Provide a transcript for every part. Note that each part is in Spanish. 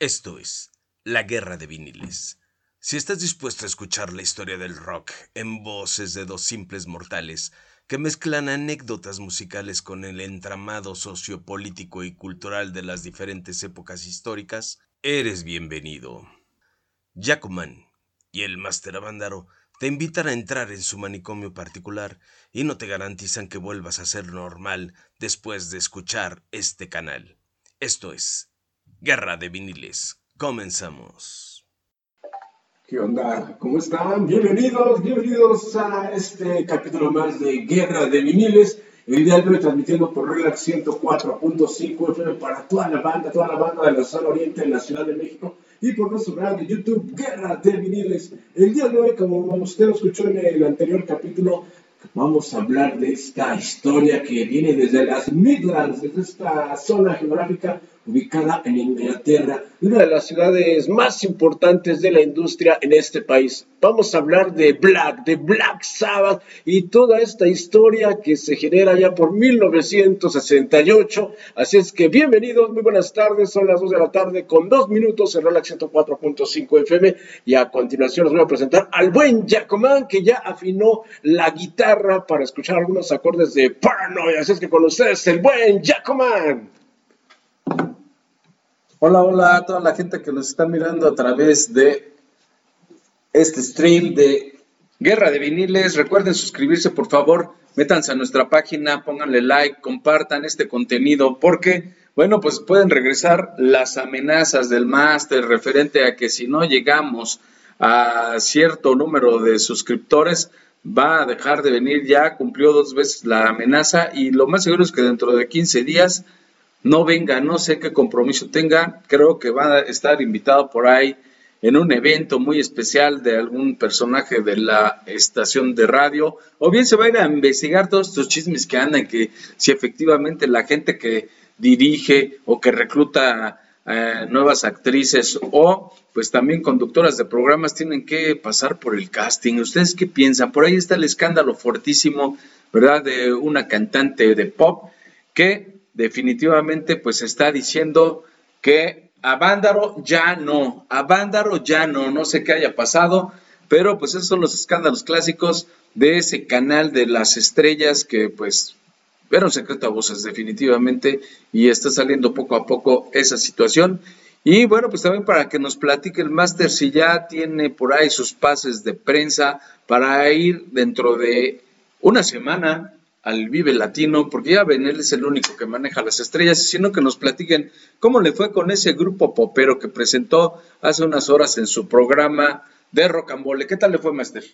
Esto es La Guerra de Viniles. Si estás dispuesto a escuchar la historia del rock en voces de dos simples mortales que mezclan anécdotas musicales con el entramado sociopolítico y cultural de las diferentes épocas históricas, eres bienvenido. Jacoman y el Máster Avándaro te invitan a entrar en su manicomio particular y no te garantizan que vuelvas a ser normal después de escuchar este canal. Esto es Guerra de viniles. Comenzamos. ¿Qué onda? ¿Cómo están? Bienvenidos, bienvenidos a este capítulo más de Guerra de viniles. El día de hoy transmitiendo por Relax 104.5 FM para toda la banda, toda la banda de la zona oriente en la Ciudad de México y por nuestro canal de YouTube Guerra de Viniles. El día de hoy, como usted lo escuchó en el anterior capítulo, vamos a hablar de esta historia que viene desde las Midlands, desde esta zona geográfica ubicada en Inglaterra, una de las ciudades más importantes de la industria en este país. Vamos a hablar de Black, de Black Sabbath y toda esta historia que se genera ya por 1968. Así es que bienvenidos, muy buenas tardes, son las 2 de la tarde con dos minutos en Relax 104.5 FM y a continuación les voy a presentar al buen Jacoman que ya afinó la guitarra para escuchar algunos acordes de Paranoia. Así es que con ustedes el buen Jacoman. Hola, hola a toda la gente que nos está mirando a través de este stream de Guerra de Viniles. Recuerden suscribirse, por favor. Métanse a nuestra página, pónganle like, compartan este contenido, porque, bueno, pues pueden regresar las amenazas del máster referente a que si no llegamos a cierto número de suscriptores, va a dejar de venir ya, cumplió dos veces la amenaza y lo más seguro es que dentro de 15 días no venga, no sé qué compromiso tenga, creo que va a estar invitado por ahí en un evento muy especial de algún personaje de la estación de radio, o bien se va a ir a investigar todos estos chismes que andan, que si efectivamente la gente que dirige o que recluta eh, nuevas actrices o pues también conductoras de programas tienen que pasar por el casting. ¿Ustedes qué piensan? Por ahí está el escándalo fortísimo, ¿verdad? De una cantante de pop que definitivamente pues está diciendo que a Vándaro ya no, a Vándaro ya no, no sé qué haya pasado, pero pues esos son los escándalos clásicos de ese canal de las estrellas que pues era un secreto a voces definitivamente y está saliendo poco a poco esa situación. Y bueno, pues también para que nos platique el máster si ya tiene por ahí sus pases de prensa para ir dentro de una semana al Vive Latino, porque ya ven, él es el único que maneja las estrellas, sino que nos platiquen cómo le fue con ese grupo popero que presentó hace unas horas en su programa de Rocambole. ¿Qué tal le fue, Master?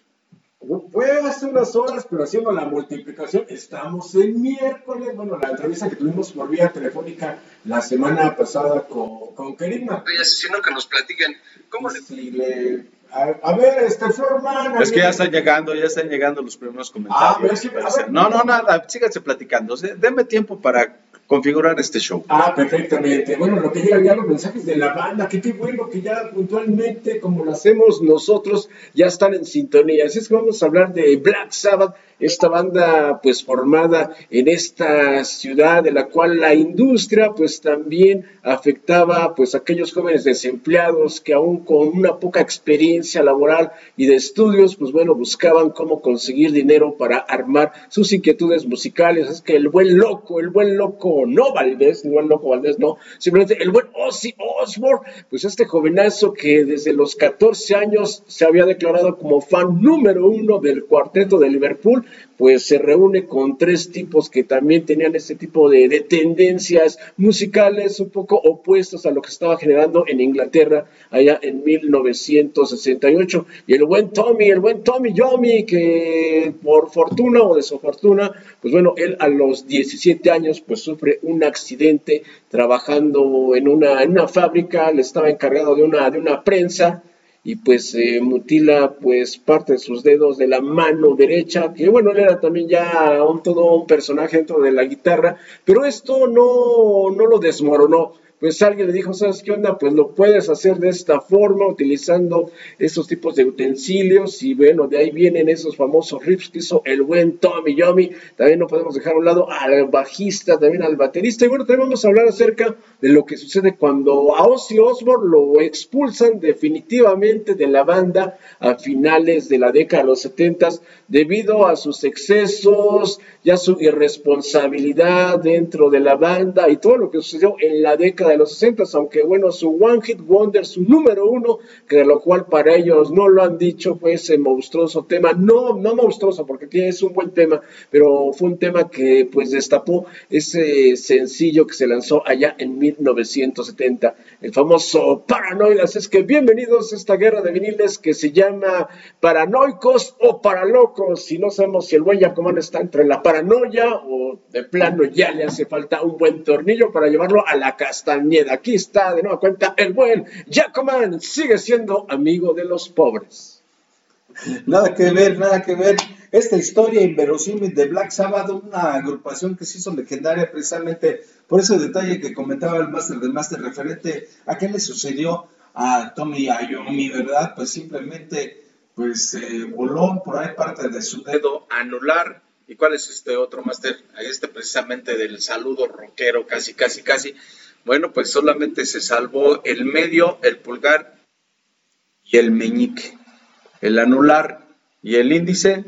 Fue hace unas horas, pero haciendo la multiplicación, estamos el miércoles, bueno, la entrevista que tuvimos por vía telefónica la semana pasada con, con Kerima. Sino que nos platiquen cómo le a, ver, este Florman. Es que ya están llegando, ya están llegando los primeros comentarios. Ah, no, no, nada, síganse platicando. Denme tiempo para configurar este show. Ah, perfectamente. Bueno, lo que llegan ya los mensajes de la banda, que qué bueno que ya puntualmente, como lo hacemos nosotros, ya están en sintonía. Así es que vamos a hablar de Black Sabbath, esta banda pues formada en esta ciudad de la cual la industria pues también afectaba pues a aquellos jóvenes desempleados que aún con una poca experiencia laboral y de estudios pues bueno buscaban cómo conseguir dinero para armar sus inquietudes musicales. Es que el buen loco, el buen loco no Valdés, no el loco Valdés, no, simplemente el buen Ozzy Osbourne, pues este jovenazo que desde los 14 años se había declarado como fan número uno del cuarteto de Liverpool, pues se reúne con tres tipos que también tenían este tipo de, tendencias musicales un poco opuestos a lo que estaba generando en Inglaterra allá en 1968. Y el buen Tommy, el buen Tommy Yomi, que por fortuna o de su fortuna, pues bueno, él a los 17 años pues sufre un accidente trabajando en una, en una fábrica, le estaba encargado de una, de una prensa y pues eh, mutila pues parte de sus dedos de la mano derecha, que bueno, él era también ya un, todo un personaje dentro de la guitarra, pero esto no, no lo desmoronó, pues alguien le dijo, ¿sabes qué onda? Pues lo puedes hacer de esta forma, utilizando esos tipos de utensilios, y bueno, de ahí vienen esos famosos riffs que hizo el buen Tommy Yomi. También no podemos dejar a un lado al bajista, también al baterista, y bueno, también vamos a hablar acerca de lo que sucede cuando a Ozzy Osbourne lo expulsan definitivamente de la banda a finales de la década de los 70 debido a sus excesos, ya su irresponsabilidad dentro de la banda y todo lo que sucedió en la década de los 60, aunque bueno, su One Hit Wonder, su número uno, que de lo cual para ellos no lo han dicho, fue ese monstruoso tema, no, no monstruoso, porque es un buen tema, pero fue un tema que pues destapó ese sencillo que se lanzó allá en 1970, el famoso Paranoidas. Es que bienvenidos a esta guerra de viniles que se llama Paranoicos o Paralocos, si no sabemos si el buen Yacomán está entre la paranoia o de plano ya le hace falta un buen tornillo para llevarlo a la Aquí está de nueva cuenta el buen Jacoman, sigue siendo amigo de los pobres. Nada que ver, nada que ver. Esta historia inverosímil de Black Sabbath, una agrupación que se hizo legendaria precisamente por ese detalle que comentaba el máster del máster referente a qué le sucedió a Tommy Ayomi, ¿verdad? Pues simplemente pues eh, voló por ahí parte de su dedo anular ¿Y cuál es este otro máster? Este precisamente del saludo rockero, casi, casi, casi. Bueno, pues solamente se salvó el medio, el pulgar y el meñique. El anular y el índice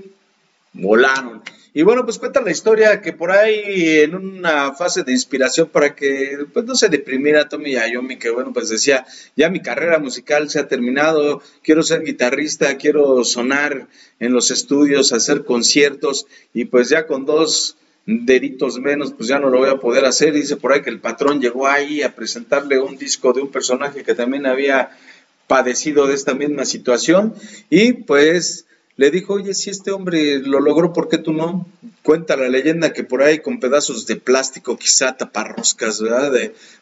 volaron. Y bueno, pues cuenta la historia que por ahí en una fase de inspiración para que pues no se deprimiera Tommy Ayomi, que bueno, pues decía, ya mi carrera musical se ha terminado, quiero ser guitarrista, quiero sonar en los estudios, hacer conciertos y pues ya con dos deditos menos, pues ya no lo voy a poder hacer. Dice por ahí que el patrón llegó ahí a presentarle un disco de un personaje que también había padecido de esta misma situación y pues le dijo, oye, si este hombre lo logró, ¿por qué tú no? Cuenta la leyenda que por ahí con pedazos de plástico, quizá taparroscas, ¿verdad?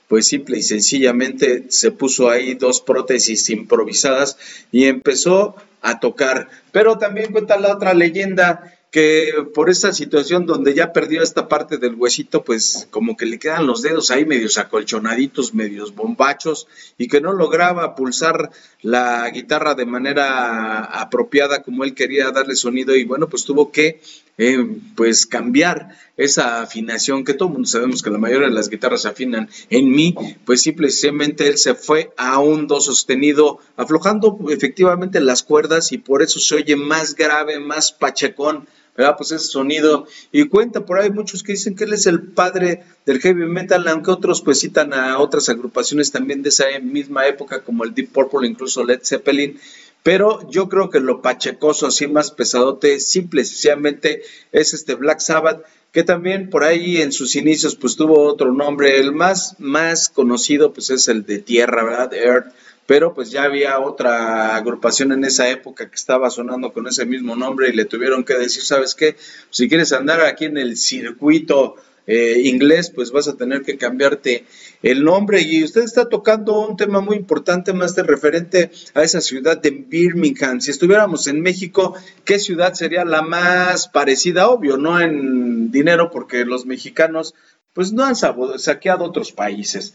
Pues simple y sencillamente se puso ahí dos prótesis improvisadas y empezó a tocar. Pero también cuenta la otra leyenda que por esta situación donde ya perdió esta parte del huesito, pues como que le quedan los dedos ahí medios acolchonaditos, medios bombachos, y que no lograba pulsar la guitarra de manera apropiada como él quería darle sonido, y bueno, pues tuvo que eh, pues cambiar esa afinación que todo mundo sabemos que la mayoría de las guitarras se afinan en mi, pues simplemente él se fue a un do sostenido, aflojando efectivamente las cuerdas y por eso se oye más grave, más pachecón ¿verdad? Pues ese sonido. Y cuenta por ahí muchos que dicen que él es el padre del heavy metal, aunque otros pues citan a otras agrupaciones también de esa misma época, como el Deep Purple, incluso Led Zeppelin. Pero yo creo que lo pachecoso, así más pesadote, simple y sencillamente, es este Black Sabbath, que también por ahí en sus inicios pues tuvo otro nombre. El más, más conocido pues es el de Tierra, ¿verdad? Earth pero pues ya había otra agrupación en esa época que estaba sonando con ese mismo nombre y le tuvieron que decir, ¿sabes qué? Si quieres andar aquí en el circuito eh, inglés, pues vas a tener que cambiarte el nombre. Y usted está tocando un tema muy importante, más de referente a esa ciudad de Birmingham. Si estuviéramos en México, ¿qué ciudad sería la más parecida? Obvio, no en dinero, porque los mexicanos pues no han saqueado otros países.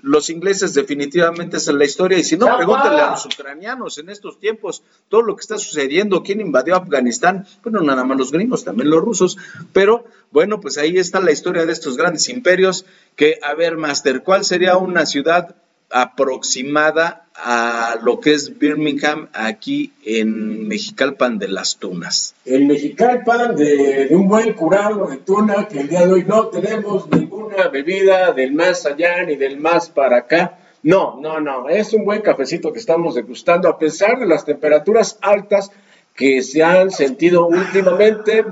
Los ingleses definitivamente es la historia. Y si no, pregúntale a los ucranianos en estos tiempos todo lo que está sucediendo, quién invadió Afganistán, bueno, nada más los gringos, también los rusos, pero bueno, pues ahí está la historia de estos grandes imperios que, a ver, Master, ¿cuál sería una ciudad aproximada a lo que es Birmingham aquí en Mexicalpan de las Tunas. En Mexicalpan de, un buen curado de tuna que el día de hoy no tenemos ninguna bebida del más allá ni del más para acá. No, no, no, es un buen cafecito que estamos degustando a pesar de las temperaturas altas que se han sentido últimamente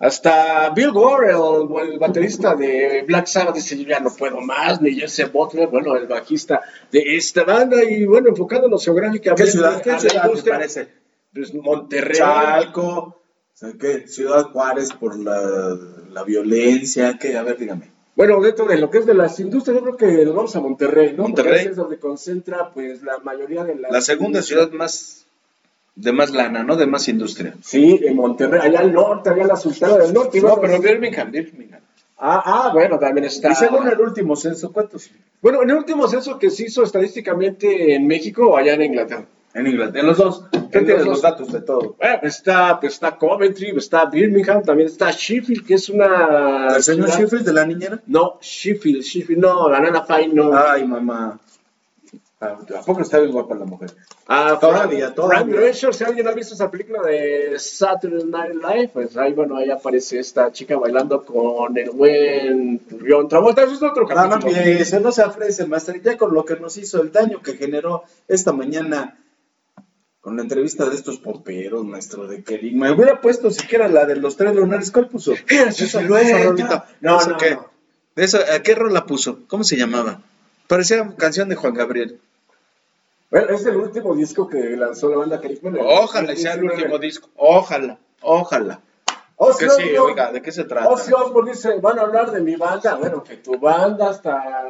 hasta Bill Gore, el, baterista de Black Sabbath, dice, yo ya no puedo más, ni Jesse Butler, bueno, el bajista de esta banda, y bueno, enfocándonos geográficamente. ¿Qué ciudad, qué ciudad te parece? Pues Monterrey. Chalco, ¿qué? Ciudad Juárez por la, la violencia, ¿qué? A ver, dígame. Bueno, dentro de lo que es de las industrias, yo creo que nos vamos a Monterrey, ¿no? Monterrey. es donde concentra, pues, la mayoría de las... La segunda ciudad más de más lana, ¿no? De más industria. Sí, en Monterrey, allá al norte, allá la Sultana del Norte. No, pero Birmingham, Birmingham. Ah, ah, bueno, también está. Y según el último censo, ¿cuántos? Bueno, en el último censo que se hizo estadísticamente en México o allá en Inglaterra. En Inglaterra, en los dos. ¿Qué En tienes los datos de todo? Bueno, está, pues está Coventry, está Birmingham, también está Sheffield, que es una. ¿El señor ciudad- Sheffield de la niñera? No, Sheffield, Sheffield, no, la nana Fine, no. Ay, mamá. Ah, ¿A poco está bien guapa la mujer? Ah, Todavía, Frank- todavía. Frank Drescher, si alguien ha visto esa película de Saturday Night Live, pues ahí, bueno, ahí aparece esta chica bailando con el buen John Travolta. Eso es otro No, no capítulo. empiece, no se ofrece, Master. Ya con lo que nos hizo, el daño que generó esta mañana con la entrevista de estos pomperos, maestro, de que me hubiera puesto siquiera la de los tres lunares. ¿Cuál puso? Esa- silueta. esa rolita. No, ¿Eso no, qué? no. ¿De eso, ¿A qué rola puso? ¿Cómo se llamaba? Parecía canción de Juan Gabriel. Bueno, es el último disco que lanzó la banda Carisma. Ojalá sea el 2019. último disco. Ojalá, ojalá. Ozzy sí, oiga, ¿de qué se trata? Ozzy Osbourne dice, van a hablar de mi banda. Bueno, que tu banda hasta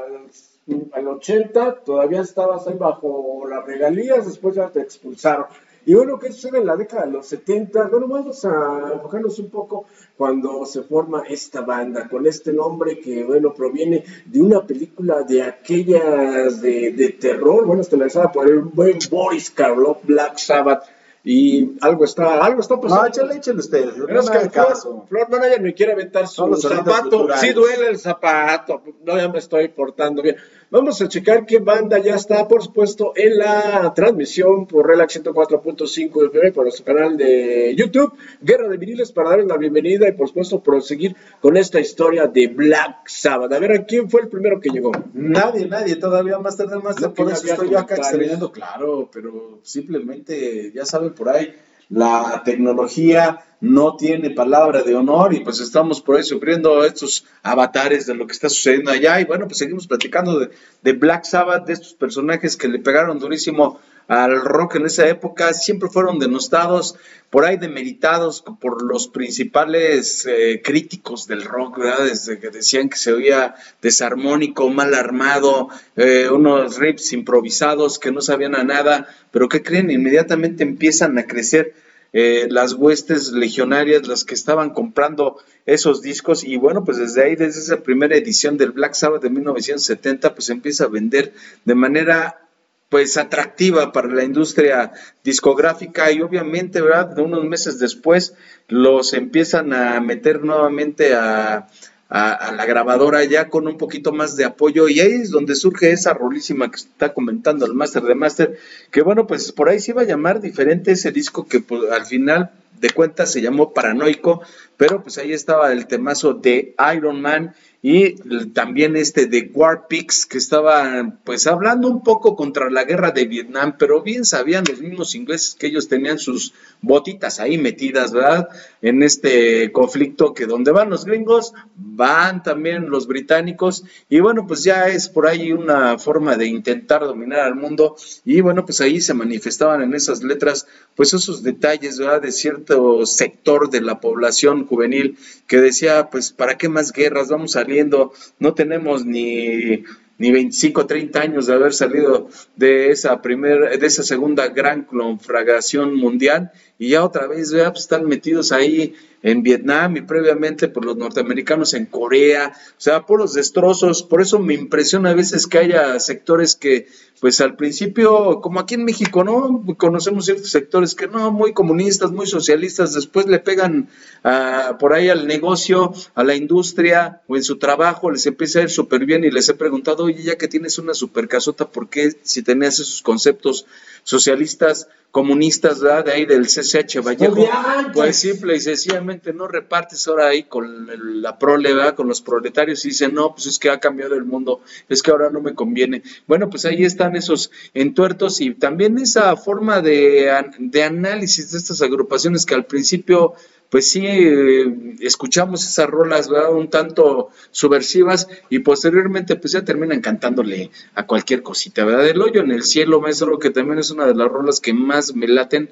el 80 todavía estabas ahí bajo las regalías, después ya te expulsaron. Y bueno, ¿qué sucede en la década de los 70? Bueno, vamos a enfocarnos un poco cuando se forma esta banda, con este nombre que, bueno, proviene de una película de aquellas de, de terror, bueno, estelarizada por el buen Boris Karloff, Black Sabbath, y algo está, algo está pasando. No, échale, échale usted. No es que haga Flor, caso. Flor Manager me quiere aventar su zapato. Sí duele el zapato. No, ya me estoy portando bien. Vamos a checar qué banda ya está, por supuesto, en la transmisión por Relax 104.5 FM por nuestro canal de YouTube, Guerra de Viniles, para darles la bienvenida y, por supuesto, proseguir con esta historia de Black Sabbath. A ver, ¿a quién fue el primero que llegó? Nadie, nadie, todavía más tarde, más tarde. Por eso estoy yo acá extrayendo, claro, pero simplemente, ya saben por ahí, la tecnología no tiene palabra de honor y pues estamos por ahí sufriendo estos avatares de lo que está sucediendo allá. Y bueno, pues seguimos platicando de, de Black Sabbath, de estos personajes que le pegaron durísimo al rock en esa época, siempre fueron denostados, por ahí demeritados por los principales eh, críticos del rock, ¿verdad? Desde que decían que se oía desarmónico, mal armado, eh, unos riffs improvisados que no sabían a nada, pero que creen, inmediatamente empiezan a crecer eh, las huestes legionarias, las que estaban comprando esos discos y bueno, pues desde ahí, desde esa primera edición del Black Sabbath de 1970, pues empieza a vender de manera pues atractiva para la industria discográfica y obviamente, ¿verdad? Unos meses después los empiezan a meter nuevamente a, a, a la grabadora ya con un poquito más de apoyo y ahí es donde surge esa rolísima que está comentando el Master de Master, que bueno, pues por ahí se iba a llamar diferente ese disco que pues, al final de cuentas se llamó Paranoico, pero pues ahí estaba el temazo de Iron Man y también este de War Pigs que estaba pues hablando un poco contra la guerra de Vietnam, pero bien sabían los mismos ingleses que ellos tenían sus botitas ahí metidas, ¿verdad? En este conflicto que donde van los gringos, van también los británicos y bueno, pues ya es por ahí una forma de intentar dominar al mundo y bueno, pues ahí se manifestaban en esas letras pues esos detalles, ¿verdad? De cierto sector de la población juvenil que decía, pues, ¿para qué más guerras? Vamos saliendo, no tenemos ni, ni 25, 30 años de haber salido de esa primera, de esa segunda gran conflagración mundial y ya otra vez, ¿verdad? Pues están metidos ahí en Vietnam y previamente por los norteamericanos en Corea, o sea, por los destrozos, por eso me impresiona a veces que haya sectores que, pues al principio, como aquí en México, ¿no? Conocemos ciertos sectores que no, muy comunistas, muy socialistas, después le pegan ah, por ahí al negocio, a la industria o en su trabajo, les empieza a ir súper bien y les he preguntado, oye, ya que tienes una super casota, ¿por qué si tenías esos conceptos socialistas, comunistas, ¿verdad? De ahí del CCH Vallejo, Odiantes. pues simple y sencillamente no repartes ahora ahí con el- la prole, ¿verdad? Con los proletarios y dicen, no, pues es que ha cambiado el mundo, es que ahora no me conviene. Bueno, pues ahí están esos entuertos y también esa forma de, de análisis de estas agrupaciones que al principio pues sí, eh, escuchamos esas rolas, ¿verdad? Un tanto subversivas y posteriormente pues ya terminan cantándole a cualquier cosita, ¿verdad? El hoyo en el cielo, maestro, que también es una de las rolas que más me laten,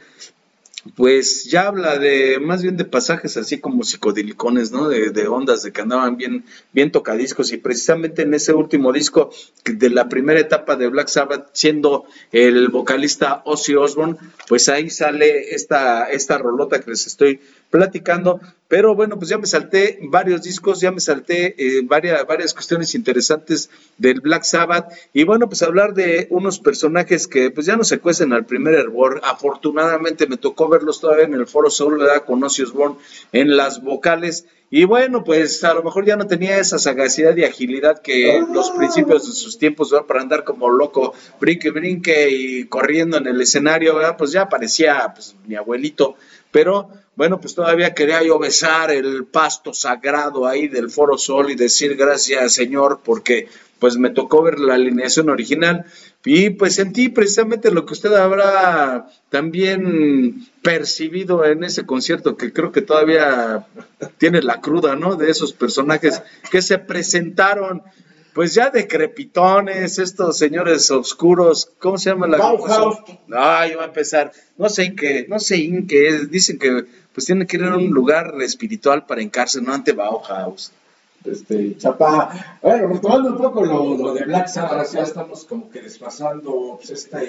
pues ya habla de más bien de pasajes así como psicodilicones, ¿no? De, de ondas de que andaban bien, bien tocadiscos y precisamente en ese último disco de la primera etapa de Black Sabbath, siendo el vocalista Ozzy Osbourne, pues ahí sale esta, esta rolota que les estoy platicando, pero bueno, pues ya me salté varios discos, ya me salté eh, varias, varias cuestiones interesantes del Black Sabbath y bueno, pues hablar de unos personajes que pues ya no se cuecen al primer hervor. Afortunadamente me tocó verlos todavía en el Foro Sol, ¿verdad? Con Ozzy Osbourne en las vocales y bueno, pues a lo mejor ya no tenía esa sagacidad y agilidad que los principios de sus tiempos para andar como loco, brinque, brinque y corriendo en el escenario, ¿verdad? pues ya parecía pues, mi abuelito. Pero bueno, pues todavía quería yo besar el pasto sagrado ahí del Foro Sol y decir gracias Señor porque pues me tocó ver la alineación original y pues sentí precisamente lo que usted habrá también percibido en ese concierto, que creo que todavía tiene la cruda, ¿no? De esos personajes que se presentaron, pues ya decrepitones, estos señores oscuros, ¿cómo se llama la Bauhaus. Ay, va a empezar, no sé en qué, no sé en qué es, dicen que pues tiene que ir a un lugar espiritual para encarse, no ante Bauhaus este, Chapa. Bueno, retomando un poco lo, de Black Sabbath, ya estamos como que desfasando pues, esta,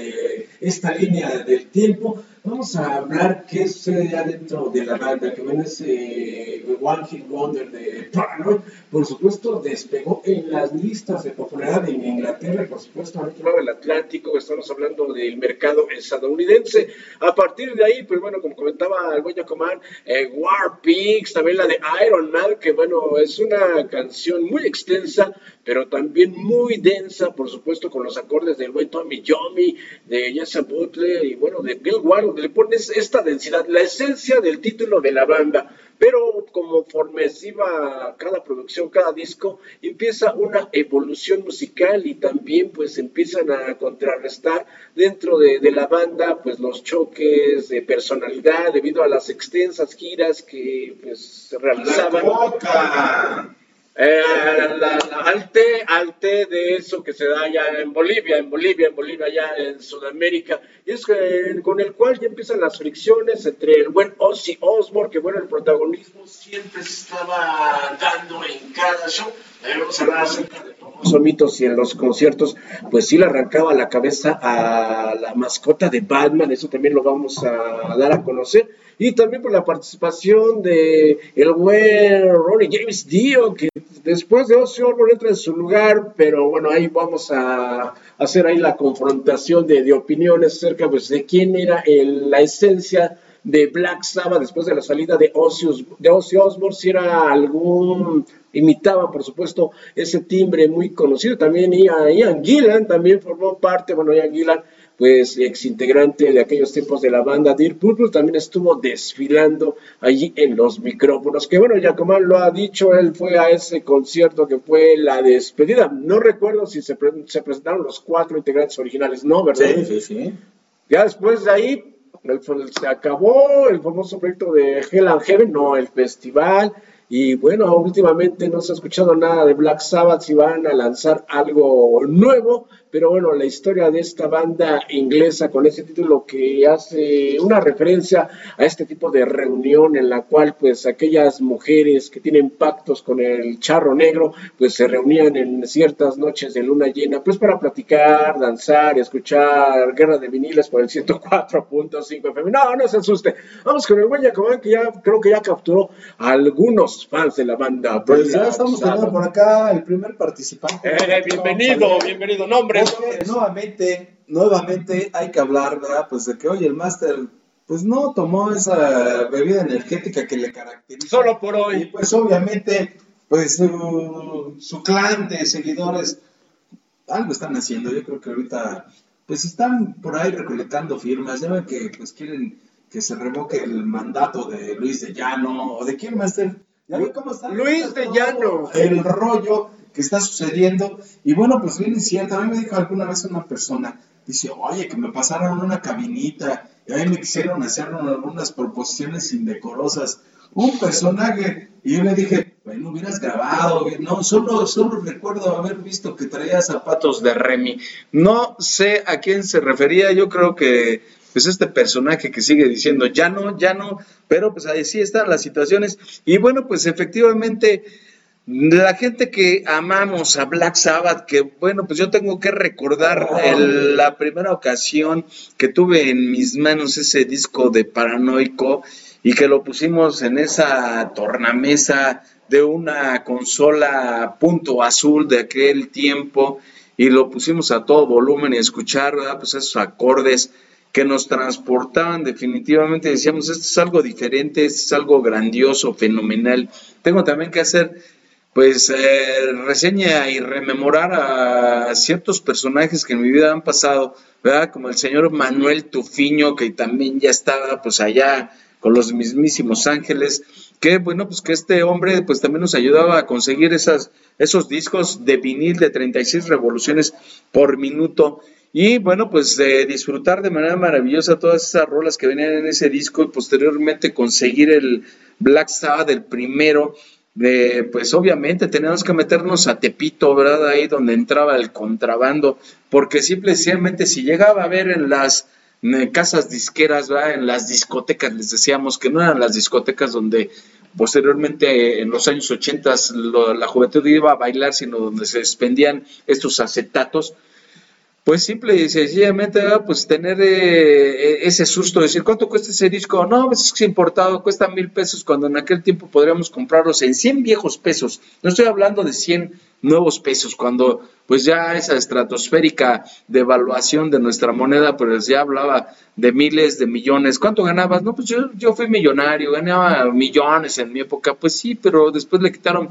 esta línea del tiempo. Vamos a hablar qué sucede ya dentro de la banda, que bueno, ese One Hit Wonder de Paranoid, por supuesto, despegó en las listas de popularidad en Inglaterra y por supuesto al otro lado del Atlántico, estamos hablando del mercado estadounidense. A partir de ahí, pues bueno, como comentaba el buen Comán, eh, War Pigs, también la de Iron Man, que bueno, es una canción muy extensa, pero también muy densa, por supuesto, con los acordes del buen Tommy Yomi, de Jesse Butler y bueno, de Bill Ward, le pones esta densidad, la esencia del título de la banda. Pero conforme iba cada producción, cada disco, empieza una evolución musical y también pues empiezan a contrarrestar dentro de, de la banda pues los choques de personalidad debido a las extensas giras que pues se realizaban. Eh, al, té, al té de eso que se da allá en Bolivia, en Bolivia, en Bolivia, allá en Sudamérica, y es que, con el cual ya empiezan las fricciones entre el buen Ozzy Osbourne, que bueno, el protagonismo siempre se estaba dando en cada show, de los mitos y en los conciertos, pues sí le arrancaba la cabeza a la mascota de Batman, eso también lo vamos a dar a conocer, y también por la participación de el buen Ronnie James Dio, que después de Ozzy Osbourne entra en su lugar, pero bueno, ahí vamos a hacer ahí la confrontación de, opiniones acerca pues, de quién era la esencia de Black Sabbath después de la salida de Ozzy, de Ozzy Osbourne, si era algún imitaba por supuesto ese timbre muy conocido, también Ian Gillan también formó parte, bueno Ian Gillan pues ex integrante de aquellos tiempos de la banda Dear Purple, también estuvo desfilando allí en los micrófonos. Que bueno, ya como lo ha dicho, él fue a ese concierto que fue la despedida. No recuerdo si se, presentaron los cuatro integrantes originales, ¿no? ¿Verdad? Sí, sí, sí. Ya después de ahí se acabó el famoso proyecto de Hell and Heaven, no, el festival. Y bueno, últimamente no se ha escuchado nada de Black Sabbath, si van a lanzar algo nuevo, pero bueno, la historia de esta banda inglesa con ese título que hace una referencia a este tipo de reunión en la cual pues aquellas mujeres que tienen pactos con el charro negro pues se reunían en ciertas noches de luna llena pues para platicar, danzar, escuchar Guerra de Viniles por el 104.5 FM. No, no se asuste. Vamos con el buen Jacobán que ya creo que ya capturó a algunos fans de la banda. Pues ya estamos teniendo por acá el primer participante. Eh, bienvenido, bienvenido. Nombre nuevamente, nuevamente hay que hablar, ¿verdad? Pues de que, hoy el máster, pues no tomó esa bebida energética que le caracteriza. Solo por hoy. Y pues obviamente, pues su, clan de seguidores, algo están haciendo. Yo creo que ahorita, pues están por ahí recolectando firmas. Ya ven que, pues quieren que se revoque el mandato de Luis de Llano, o de quién, máster. ¿Ya ven cómo está? Luis de Llano. El rollo que está sucediendo. Y bueno, pues bien cierto, a mí me dijo alguna vez una persona, dice, oye, que me pasaron una cabinita, y a mí me quisieron hacer algunas proposiciones indecorosas. Un personaje, y yo le dije, bueno, hubieras grabado, no, solo, solo recuerdo haber visto que traía zapatos de Remy. No sé a quién se refería, yo creo que pues este personaje que sigue diciendo, ya no, ya no, pero pues ahí sí están las situaciones. Y bueno, pues efectivamente la gente que amamos a Black Sabbath, que bueno, pues yo tengo que recordar la primera ocasión que tuve en mis manos ese disco de Paranoico y que lo pusimos en esa tornamesa de una consola punto azul de aquel tiempo y lo pusimos a todo volumen y escuchar pues esos acordes que nos transportaban definitivamente, decíamos, esto es algo diferente, esto es algo grandioso, fenomenal. Tengo también que hacer pues eh, reseña y rememorar a ciertos personajes que en mi vida han pasado, ¿verdad? Como el señor Manuel Tufiño, que también ya estaba pues allá con los mismísimos ángeles, que bueno, pues que este hombre pues también nos ayudaba a conseguir esas, esos discos de vinil de 36 revoluciones por minuto. Y bueno, pues de disfrutar de manera maravillosa todas esas rolas que venían en ese disco y posteriormente conseguir el Black Sabbath, el primero, pues obviamente teníamos que meternos a Tepito, ¿verdad? Ahí donde entraba el contrabando, porque simplemente si llegaba a ver en las casas disqueras, ¿verdad? En las discotecas, les decíamos que no eran las discotecas donde posteriormente en los años 80 la juventud iba a bailar, sino donde se expendían estos acetatos, pues simple y sencillamente, pues tener eh, ese susto, decir, ¿cuánto cuesta ese disco? No, pues es importado, cuesta mil pesos, cuando en aquel tiempo podríamos comprarlos en 100 viejos pesos. No estoy hablando de 100 nuevos pesos, cuando pues ya esa estratosférica devaluación de nuestra moneda, pues ya hablaba de miles, de millones. ¿Cuánto ganabas? No, pues yo, yo fui millonario, ganaba millones en mi época, pues sí, pero después le quitaron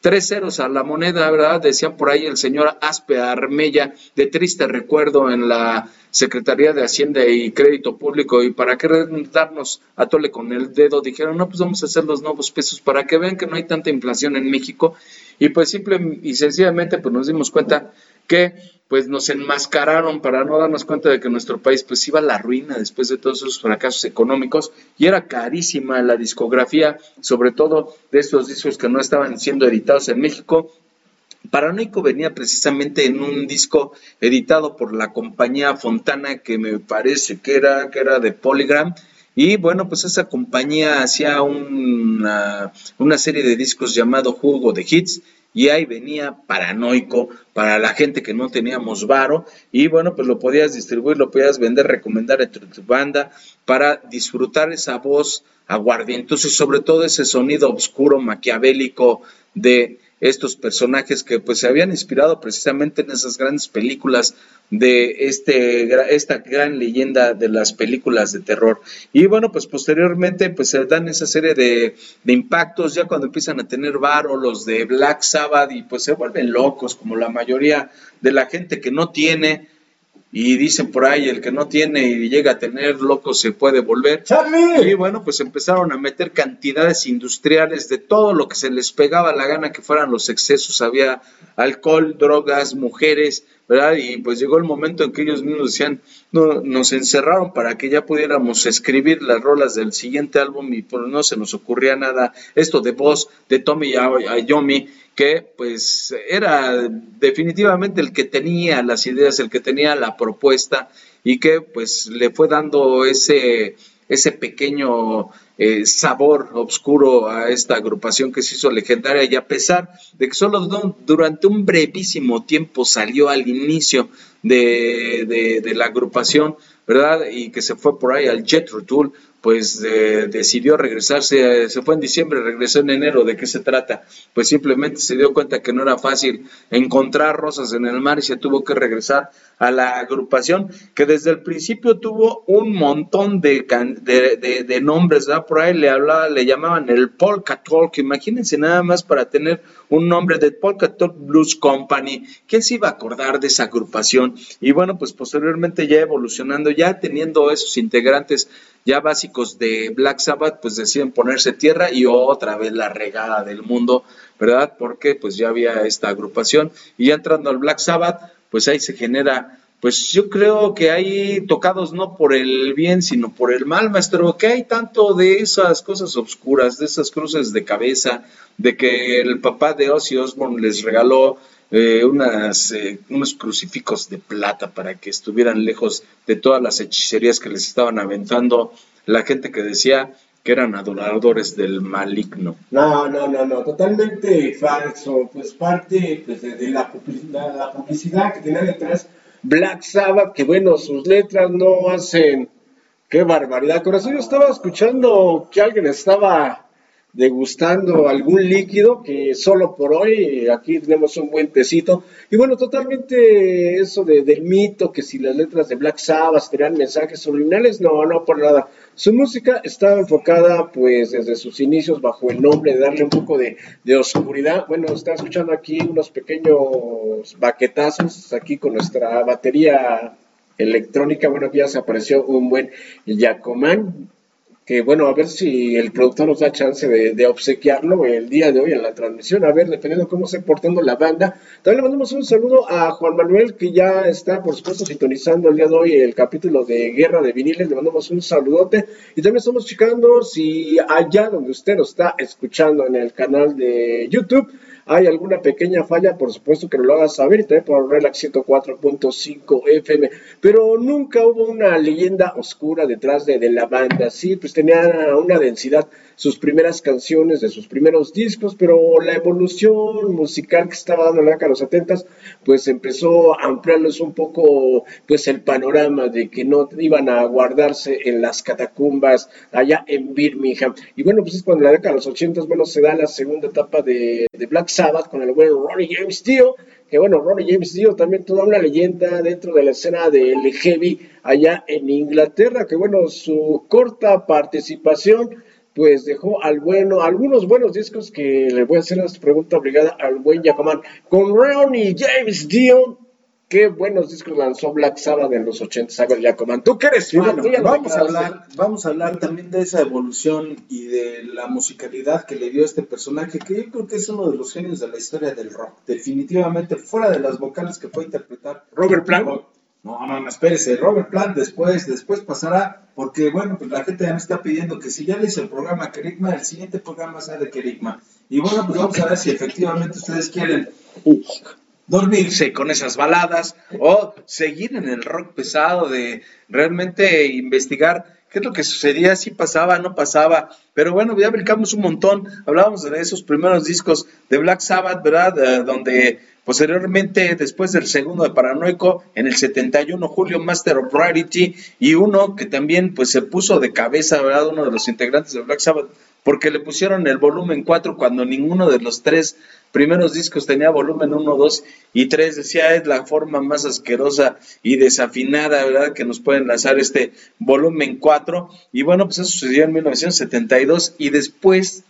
tres ceros a la moneda, ¿verdad? Decía por ahí el señor Aspe Armella, de triste recuerdo en la Secretaría de Hacienda y Crédito Público, y para qué darnos a tole con el dedo, dijeron, no, pues vamos a hacer los nuevos pesos para que vean que no hay tanta inflación en México, y pues simple y sencillamente pues nos dimos cuenta que pues nos enmascararon para no darnos cuenta de que nuestro país pues iba a la ruina después de todos esos fracasos económicos y era carísima la discografía, sobre todo de estos discos que no estaban siendo editados en México. Paranoico venía precisamente en un disco editado por la compañía Fontana que me parece que era, que era de Polygram y bueno, pues esa compañía hacía una, una serie de discos llamado Jugo de Hits y ahí venía paranoico para la gente que no teníamos varo y bueno, pues lo podías distribuir, lo podías vender, recomendar entre tu banda para disfrutar esa voz aguardientosa y sobre todo ese sonido oscuro, maquiavélico de estos personajes que pues se habían inspirado precisamente en esas grandes películas de este, esta gran leyenda de las películas de terror. Y bueno, pues posteriormente pues se dan esa serie de, de impactos ya cuando empiezan a tener varo los de Black Sabbath y pues se vuelven locos como la mayoría de la gente que no tiene y dicen por ahí, el que no tiene y llega a tener, loco se puede volver. Y bueno, pues empezaron a meter cantidades industriales de todo lo que se les pegaba la gana que fueran los excesos. Había alcohol, drogas, mujeres, Y pues llegó el momento en que ellos mismos decían, no, nos encerraron para que ya pudiéramos escribir las rolas del siguiente álbum y pues no se nos ocurría nada. Esto de voz de Tommy Ayomi que pues era definitivamente el que tenía las ideas, el que tenía la propuesta y que pues le fue dando ese, ese pequeño eh, sabor oscuro a esta agrupación que se hizo legendaria y a pesar de que solo durante un brevísimo tiempo salió al inicio de, de la agrupación, ¿verdad? Y que se fue por ahí al Jet Tool, pues decidió regresarse, se fue en diciembre, regresó en enero, ¿de qué se trata? Pues simplemente se dio cuenta que no era fácil encontrar rosas en el mar y se tuvo que regresar a la agrupación, que desde el principio tuvo un montón de, de, nombres, ¿verdad? Por ahí le hablaba, le llamaban el Polka Talk, imagínense nada más para tener un nombre de Polka Talk Blues Company, ¿quién se iba a acordar de esa agrupación? Y bueno, pues posteriormente ya evolucionando, ya teniendo esos integrantes ya básicos de Black Sabbath, pues deciden ponerse tierra y otra vez la regada del mundo, ¿verdad? Porque pues ya había esta agrupación y ya entrando al Black Sabbath, pues ahí se genera, pues yo creo que hay tocados no por el bien, sino por el mal, maestro, que hay tanto de esas cosas oscuras, de esas cruces de cabeza, de que el papá de Ozzy Osbourne les regaló eh, unas, eh, unos crucifijos de plata para que estuvieran lejos de todas las hechicerías que les estaban aventando la gente que decía que eran adoradores del maligno. No, no, no, no, totalmente falso. Pues parte pues, de, la, publicidad, que tenía detrás Black Sabbath, que bueno, sus letras no hacen... Qué barbaridad. Corazón, yo estaba escuchando que alguien estaba degustando algún líquido que solo por hoy aquí tenemos un buen tecito. Y bueno, totalmente eso de, del mito que si las letras de Black Sabbath tenían mensajes subliminales, no, no por nada. Su música estaba enfocada pues desde sus inicios bajo el nombre de darle un poco de, de oscuridad. Bueno, está escuchando aquí unos pequeños baquetazos aquí con nuestra batería electrónica. Bueno, ya se apareció un buen Yacomán que bueno, a ver si el productor nos da chance de, obsequiarlo el día de hoy en la transmisión, a ver, dependiendo cómo se portando la banda. También le mandamos un saludo a Juan Manuel, que ya está, por supuesto, sintonizando el día de hoy el capítulo de Guerra de Viniles, le mandamos un saludote. Y también estamos checando si allá donde usted nos está escuchando en el canal de YouTube, hay alguna pequeña falla, por supuesto que lo hagas saber y por Relax 104.5 FM. Pero nunca hubo una leyenda oscura detrás de, de la banda. Sí, pues tenía una densidad sus primeras canciones de sus primeros discos, pero la evolución musical que estaba dando la década de los 70 pues empezó a ampliarles un poco pues el panorama de que no iban a guardarse en las catacumbas allá en Birmingham. Y bueno, pues es cuando la década de los 80 bueno, se da la segunda etapa de, Black Sabbath con el buen Ronnie James Dio, que bueno, Ronnie James Dio también toda una leyenda dentro de la escena del heavy allá en Inglaterra, que bueno, su corta participación pues dejó al bueno, algunos buenos discos que le voy a hacer esta pregunta obligada al buen Yacomán. Con Ronnie James Dio, qué buenos discos lanzó Black Sabbath en los 80. A ver, Yacomán, tú qué eres vamos, a hablar, vamos a hablar también de esa evolución y de la musicalidad que le dio este personaje, que yo creo que es uno de los genios de la historia del rock. Definitivamente, fuera de las vocales que puede interpretar. Robert Plant. No, no, no, espérese. Robert Plant después, después pasará, porque bueno, pues la gente ya me está pidiendo que si ya le hice el programa Kerigma, el siguiente programa sea de Kerigma. Y bueno, pues vamos a ver si efectivamente ustedes quieren dormirse con esas baladas o seguir en el rock pesado de realmente investigar qué es lo que sucedía, si pasaba, no pasaba. Pero bueno, ya brincamos un montón. Hablábamos de esos primeros discos de Black Sabbath, ¿verdad? Eh, donde posteriormente, después del segundo de Paranoico, en el 71, Julio Master of Rarity, y uno que también pues se puso de cabeza, ¿verdad? Uno de los integrantes de Black Sabbath, porque le pusieron el volumen 4 cuando ninguno de los tres primeros discos tenía volumen 1, 2 y 3. Decía, es la forma más asquerosa y desafinada, ¿verdad? Que nos pueden lanzar este volumen 4. Y bueno, pues eso sucedió en 1972 y después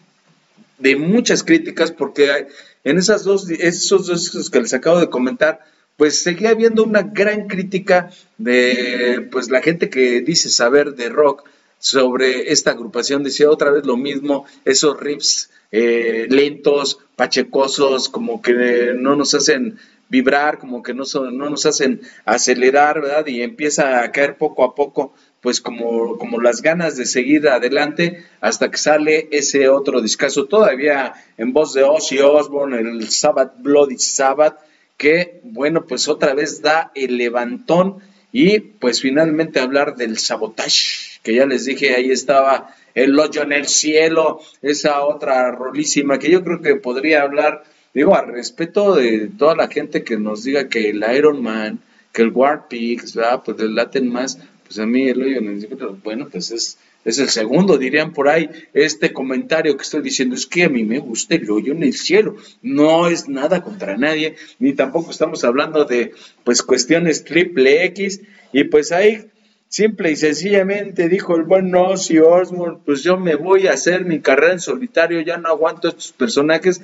de muchas críticas, porque en esas dos, esos dos discos que les acabo de comentar, pues seguía habiendo una gran crítica de pues la gente que dice saber de rock sobre esta agrupación, decía otra vez lo mismo, esos riffs eh, lentos, pachecosos, como que no nos hacen vibrar, como que no, no nos hacen acelerar, ¿verdad? Y empieza a caer poco a poco, pues como, como las ganas de seguir adelante hasta que sale ese otro discazo, todavía en voz de Ozzy Osbourne, el Sabbath, Bloody Sabbath, que, bueno, pues otra vez da el levantón y pues finalmente hablar del sabotage, que ya les dije, ahí estaba el hoyo en el cielo, esa otra rolísima que yo creo que podría hablar, digo, a respeto de toda la gente que nos diga que el Iron Man, que el War Pigs, ¿verdad? Pues le laten más, pues a mí el hoyo bueno, pues es, es el segundo, dirían por ahí, este comentario que estoy diciendo es que a mí me gusta el hoyo en el cielo, no es nada contra nadie, ni tampoco estamos hablando de pues cuestiones triple X, y pues ahí Simple y sencillamente dijo el buen Ozzy Osbourne, pues yo me voy a hacer mi carrera en solitario, ya no aguanto estos personajes,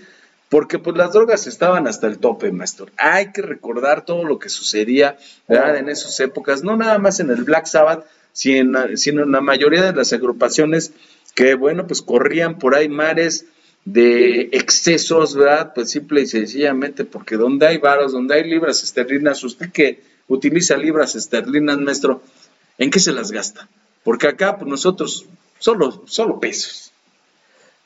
porque pues las drogas estaban hasta el tope, maestro. Hay que recordar todo lo que sucedía en esas épocas, no nada más en el Black Sabbath, sino en la mayoría de las agrupaciones que, bueno, pues corrían por ahí mares de excesos, ¿verdad? Pues simple y sencillamente, porque donde hay varos, donde hay libras esterlinas, usted que utiliza libras esterlinas, maestro, ¿En qué se las gasta? Porque acá pues, nosotros solo, solo pesos.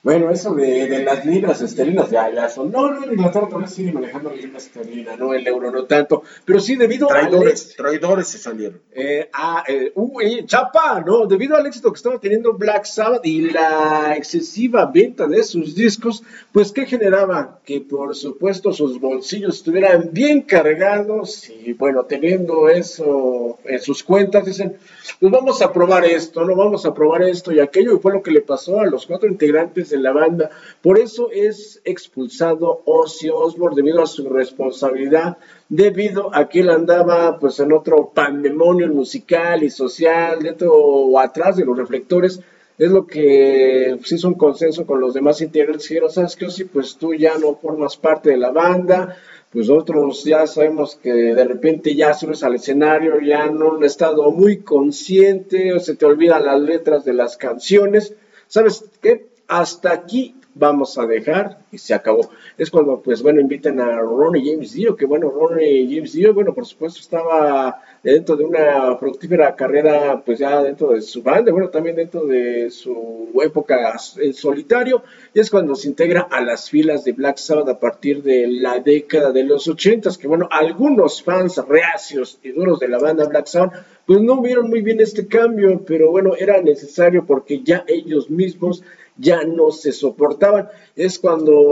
Bueno, eso de, de las libras esterlinas ya, ya son. No, no, en Inglaterra todavía sigue manejando la libra esterlina, no el euro, no tanto. Pero sí, debido Traidores, éxito- traidores se salieron. eh, ah, eh, uh, eh, Chapa, no, debido al éxito que estaba teniendo Black Sabbath y la excesiva venta de sus discos, pues ¿qué generaba? Que por supuesto sus bolsillos estuvieran bien cargados y bueno, teniendo eso en sus cuentas, dicen, pues vamos a probar esto, no vamos a probar esto y aquello, y fue lo que le pasó a los cuatro integrantes de la banda. Por eso es expulsado Ozzy Osbourne debido a su responsabilidad, debido a que él andaba pues en otro pandemonio musical y social, dentro o atrás de los reflectores. Es lo que se hizo un consenso con los demás integrantes. Dijeron, ¿sabes qué, Ozzy? Pues tú ya no formas parte de la banda, pues otros ya sabemos que de repente ya subes al escenario, ya no han estado muy consciente, o se te olvidan las letras de las canciones. ¿Sabes qué? Hasta aquí vamos a dejar y se acabó. Es cuando, pues bueno, invitan a Ronnie James Dio, que bueno, Ronnie James Dio, bueno, por supuesto estaba dentro de una fructífera carrera, pues ya dentro de su banda, bueno, también dentro de su época en solitario, y es cuando se integra a las filas de Black Sabbath a partir de la década de los ochentas, que bueno, algunos fans reacios y duros de la banda Black Sabbath, pues no vieron muy bien este cambio, pero bueno, era necesario porque ya ellos mismos ya no se soportaban. Es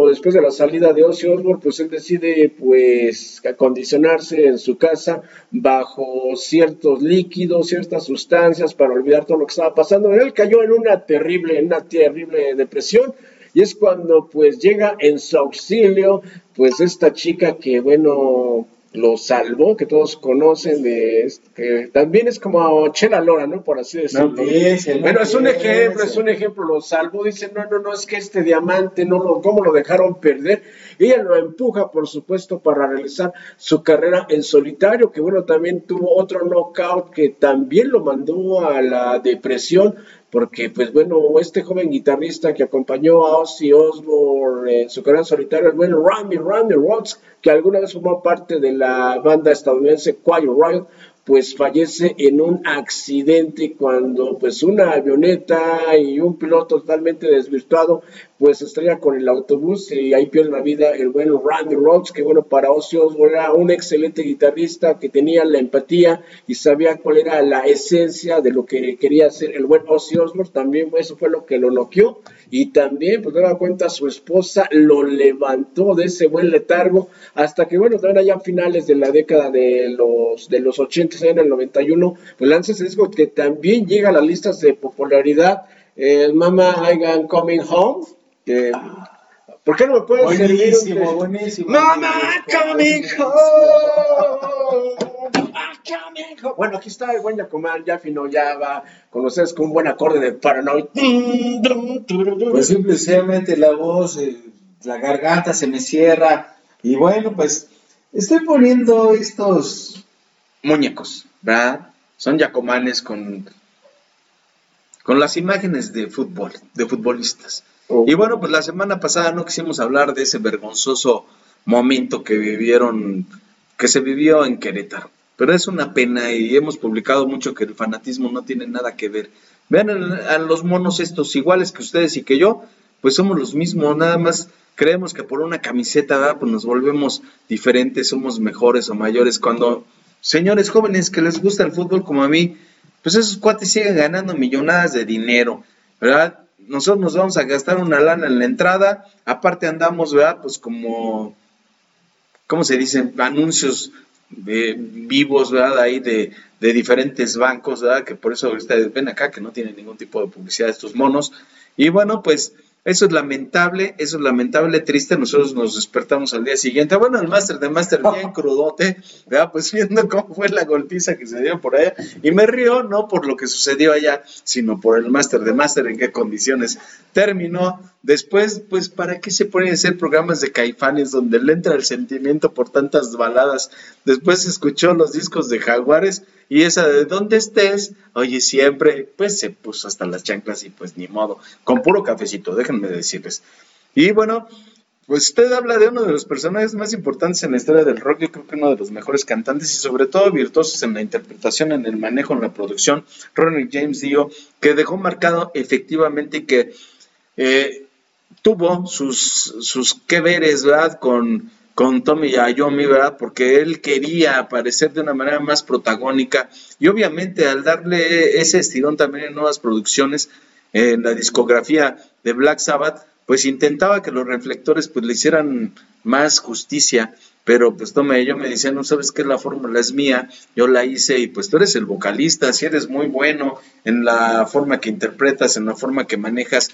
después de la salida de Ozzy Osbourne, pues él decide pues acondicionarse en su casa bajo ciertos líquidos, ciertas sustancias para olvidar todo lo que estaba pasando. Él cayó en una terrible, en una terrible depresión y es cuando pues llega en su auxilio pues esta chica que bueno lo salvó, que todos conocen, de, que también es como Chela Lora, ¿no? Por así decirlo. No empiece, no Bueno, es un ejemplo, es un ejemplo, lo salvó, dice, no, no, no, es que este diamante, no lo, ¿cómo lo dejaron perder? Y ella lo empuja, por supuesto, para realizar su carrera en solitario, que bueno, también tuvo otro knockout que también lo mandó a la depresión, porque pues bueno, este joven guitarrista que acompañó a Ozzy Osbourne en su carrera en solitario, el buen Randy, Randy Rhodes, que alguna vez formó parte de la banda estadounidense Quiet Riot, pues fallece en un accidente cuando pues una avioneta y un piloto totalmente desvirtuado pues estrella con el autobús y ahí pierde la vida el buen Randy Rhodes que bueno para Ozzy Osbourne era un excelente guitarrista que tenía la empatía y sabía cuál era la esencia de lo que quería hacer el buen Ozzy Osbourne. También eso fue lo que lo noqueó y también pues daba cuenta su esposa lo levantó de ese buen letargo hasta que bueno también allá a finales de la década de los de los 80 en el 91 pues lanza ese disco que también llega a las listas de popularidad. El Mama I Coming Home que ¿por qué no me puedes servir Buenísimo, un- buenísimo. Mama coming home. Mama coming home. Bueno, aquí está el buen Yacomán, ya fino, ya va con ustedes con un buen acorde de Paranoid. Pues simplemente la voz, eh, la garganta se me cierra. Y bueno, pues estoy poniendo estos muñecos, ¿verdad? Son yacomanes con, con las imágenes de fútbol, de futbolistas. Y bueno, pues la semana pasada no quisimos hablar de ese vergonzoso momento que vivieron, que se vivió en Querétaro. Pero es una pena y hemos publicado mucho que el fanatismo no tiene nada que ver. Vean a los monos estos iguales que ustedes y que yo, pues somos los mismos, nada más creemos que por una camiseta, ¿verdad? pues nos volvemos diferentes, somos mejores o mayores. Cuando señores jóvenes que les gusta el fútbol como a mí, pues esos cuates siguen ganando millonadas de dinero, ¿verdad? Nosotros nos vamos a gastar una lana en la entrada, aparte andamos, ¿verdad? Pues como, ¿cómo se dicen? Anuncios eh, vivos, ¿verdad? Ahí de, de diferentes bancos, ¿verdad? Que por eso ustedes ven acá que no tienen ningún tipo de publicidad estos monos. Y bueno, pues eso es lamentable, eso es lamentable, triste. Nosotros nos despertamos al día siguiente. Bueno, el máster de máster bien crudote, ¿verdad? Pues viendo cómo fue la golpiza que se dio por allá. Y me río no por lo que sucedió allá, sino por el máster de máster, en qué condiciones terminó. Después, pues, ¿para qué se ponen a hacer programas de caifanes donde le entra el sentimiento por tantas baladas? Después escuchó los discos de Jaguares y esa de ¿Dónde estés? Oye, siempre, pues se puso hasta las chanclas y pues ni modo, con puro cafecito, déjenme decirles. Y bueno, pues usted habla de uno de los personajes más importantes en la historia del rock, yo creo que uno de los mejores cantantes y sobre todo virtuosos en la interpretación, en el manejo, en la producción, Ronnie James Dio, que dejó marcado efectivamente que eh, tuvo sus, sus que veres, ¿verdad? Con, con Tommy Ayomi, ¿verdad? Porque él quería aparecer de una manera más protagónica y obviamente al darle ese estirón también en nuevas producciones, en la discografía de Black Sabbath, pues intentaba que los reflectores pues le hicieran más justicia, pero pues tome, yo me decía, no sabes qué, la fórmula es mía, yo la hice y pues tú eres el vocalista, si eres muy bueno en la forma que interpretas, en la forma que manejas,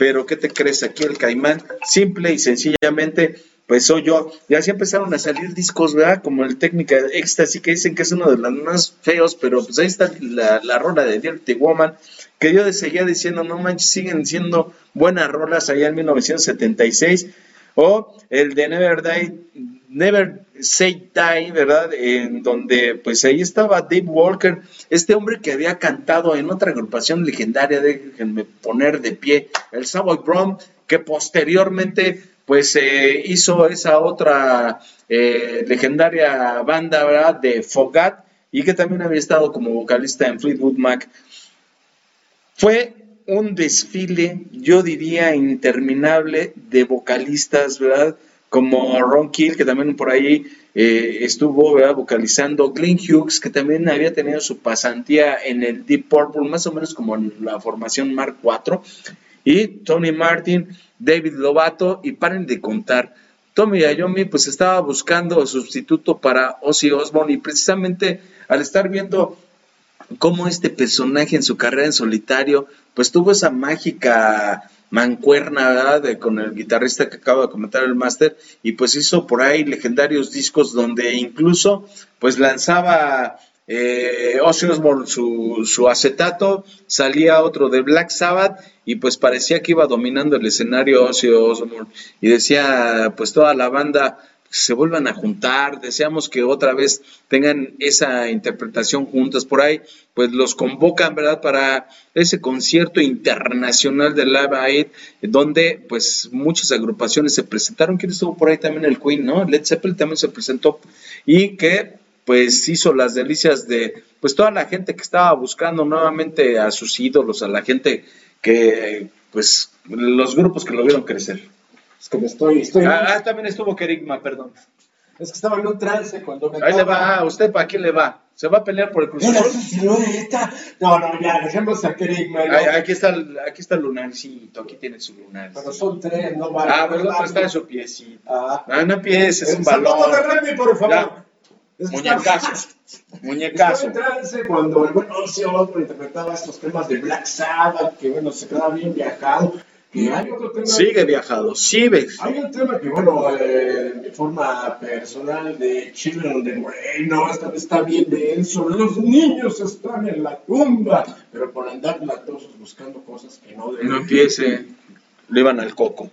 pero ¿qué te crees aquí el caimán? Simple y sencillamente pues soy yo. Y así empezaron a salir discos, ¿verdad? Como el Técnica Éxtasis, que dicen que es uno de los más feos, pero pues ahí está la, la rola de Dirty Woman, que yo seguía diciendo, no manches, siguen siendo buenas rolas allá en 1976. O el de Never Die, Never Say Die, ¿verdad? En donde pues ahí estaba Dave Walker, este hombre que había cantado en otra agrupación legendaria, déjenme poner de pie, el Savoy Brom, que posteriormente pues eh, hizo esa otra eh, legendaria banda ¿verdad? de Fogat y que también había estado como vocalista en Fleetwood Mac. Fue un desfile, yo diría, interminable de vocalistas, ¿verdad? Como Ron Kill, que también por ahí eh, estuvo vocalizando, Glenn Hughes, que también había tenido su pasantía en el Deep Purple, más o menos como en la formación Mark IV, y Tony Martin, David Lovato, y paren de contar. Tommy Ayomi pues estaba buscando sustituto para Ozzy Osbourne y precisamente al estar viendo cómo este personaje en su carrera en solitario pues tuvo esa mágica mancuerna ¿verdad? con el guitarrista que acaba de comentar el máster y pues hizo por ahí legendarios discos donde incluso pues lanzaba eh, Ozzy su, su, acetato, salía otro de Black Sabbath y pues parecía que iba dominando el escenario Ozzy Osbourne y decía pues toda la banda se vuelvan a juntar, deseamos que otra vez tengan esa interpretación juntas por ahí, pues los convocan, ¿verdad? Para ese concierto internacional de Live Aid, donde pues muchas agrupaciones se presentaron, ¿quién estuvo por ahí también el Queen, ¿no? Led Zeppelin también se presentó y que pues hizo las delicias de pues toda la gente que estaba buscando nuevamente a sus ídolos, a la gente que pues los grupos que lo vieron crecer. Es que me estoy, estoy... Ah, ah, también estuvo Kerigma, perdón. Es que estaba en un trance cuando me Ahí le va, ¿usted para quién le va? ¿Se va a pelear por el Cruz Azul? silueta. No, no, ya, dejemos a Kerigma. ¿no? Aquí está el, aquí está el lunarcito, aquí tiene su lunar. Pero son tres, no vale. Ah, pero el no otro está en su piecito. Ah. Ah, no empieces, es un balón. de Remy, por favor. Ya. Es que Muñecazo. estaba- Muñecazo. Estaba en trance cuando el buen Ozzy Osbourne interpretaba estos temas de Black Sabbath, que bueno, se quedaba bien viajado. Sigue viajado, sigue. Hay un tema que, bueno, eh, de forma personal de Children the Reino, está, está bien denso. Los niños están en la tumba, pero por andar latosos buscando cosas que no deben. No empiece. Le iban al coco.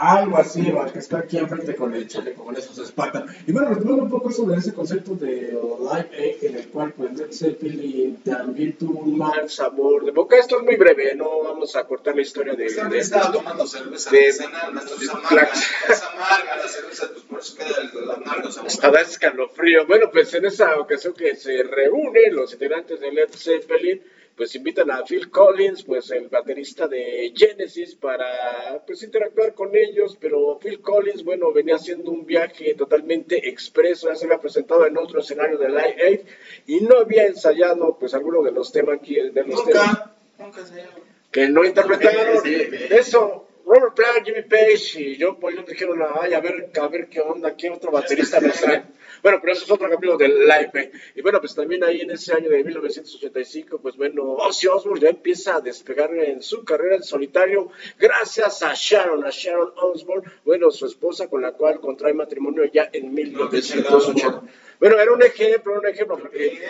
Algo así, va, que está aquí enfrente con el chaleco, con esos espantan. Y bueno, retomando un poco sobre ese concepto de Live Aid, en el cual pues Led Zeppelin también tuvo un mal sabor de boca. Esto es muy breve, no vamos a cortar la historia de, de Estaba tomando cerveza de- artesanal, de es amarga, es amarga la cerveza, pues por eso queda el amargo sabor. Hasta da escalofrío. Bueno, pues en esa ocasión que se reúnen los integrantes de Led Zeppelin, pues invitan a Phil Collins, pues el baterista de Genesis, para pues interactuar con ellos, pero Phil Collins, bueno, venía haciendo un viaje totalmente expreso, ya se había presentado en otro escenario de Live Aid y no había ensayado pues alguno de los temas aquí, de los temas Nunca, nunca se que no interpretaron Sí, sí, sí. eso. Robert Plant, Jimmy Page y yo, pues, ellos dijeron, ay, a ver, a ver qué onda, qué otro baterista nos trae. Bueno, pero eso es otro capítulo del live. Y bueno, pues también ahí en ese año de 1985, pues bueno, Ozzy Osbourne ya empieza a despegar en su carrera en solitario gracias a Sharon, a Sharon Osbourne, bueno, su esposa con la cual contrae matrimonio ya en 1980. Bueno, era un ejemplo, un ejemplo. porque-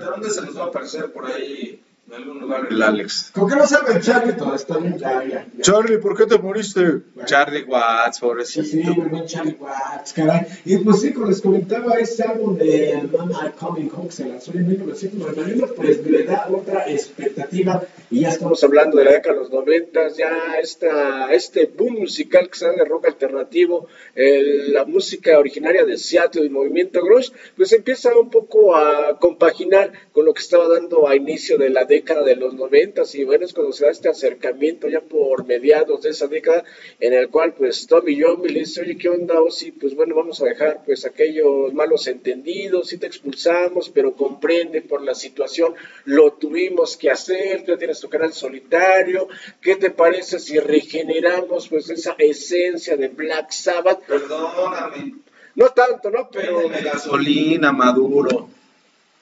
¿dónde se nos va a aparecer por ahí en algún lugar el Alex? ¿Con qué no sabe Charlie? Todo está bien, ya, ya. ya. Charlie, ¿por qué te moriste? Charlie Watts, pobrecito. Sí, mi buen Charlie Watts, caray. Y pues sí, como les comentaba, ese álbum de Mama Coming Home que se lanzó en 1991, pues le da otra expectativa y ya estamos hablando de la década de los noventas, ya esta, este boom musical que se da de rock alternativo, la música originaria de Seattle y movimiento grunge, pues empieza un poco a compaginar con lo que estaba dando a inicio de la década de los noventas y bueno, es cuando se da este acercamiento ya por mediados de esa década en el cual pues Tommy Young le dice, oye, ¿qué onda? O sí, pues bueno, vamos a dejar pues aquellos malos entendidos, si te expulsamos, pero comprende por la situación, lo tuvimos que hacer, tú ya tienes tu canal solitario, ¿qué te parece si regeneramos pues esa esencia de Black Sabbath? Perdóname. No tanto, ¿no? Pero... gasolina, Maduro.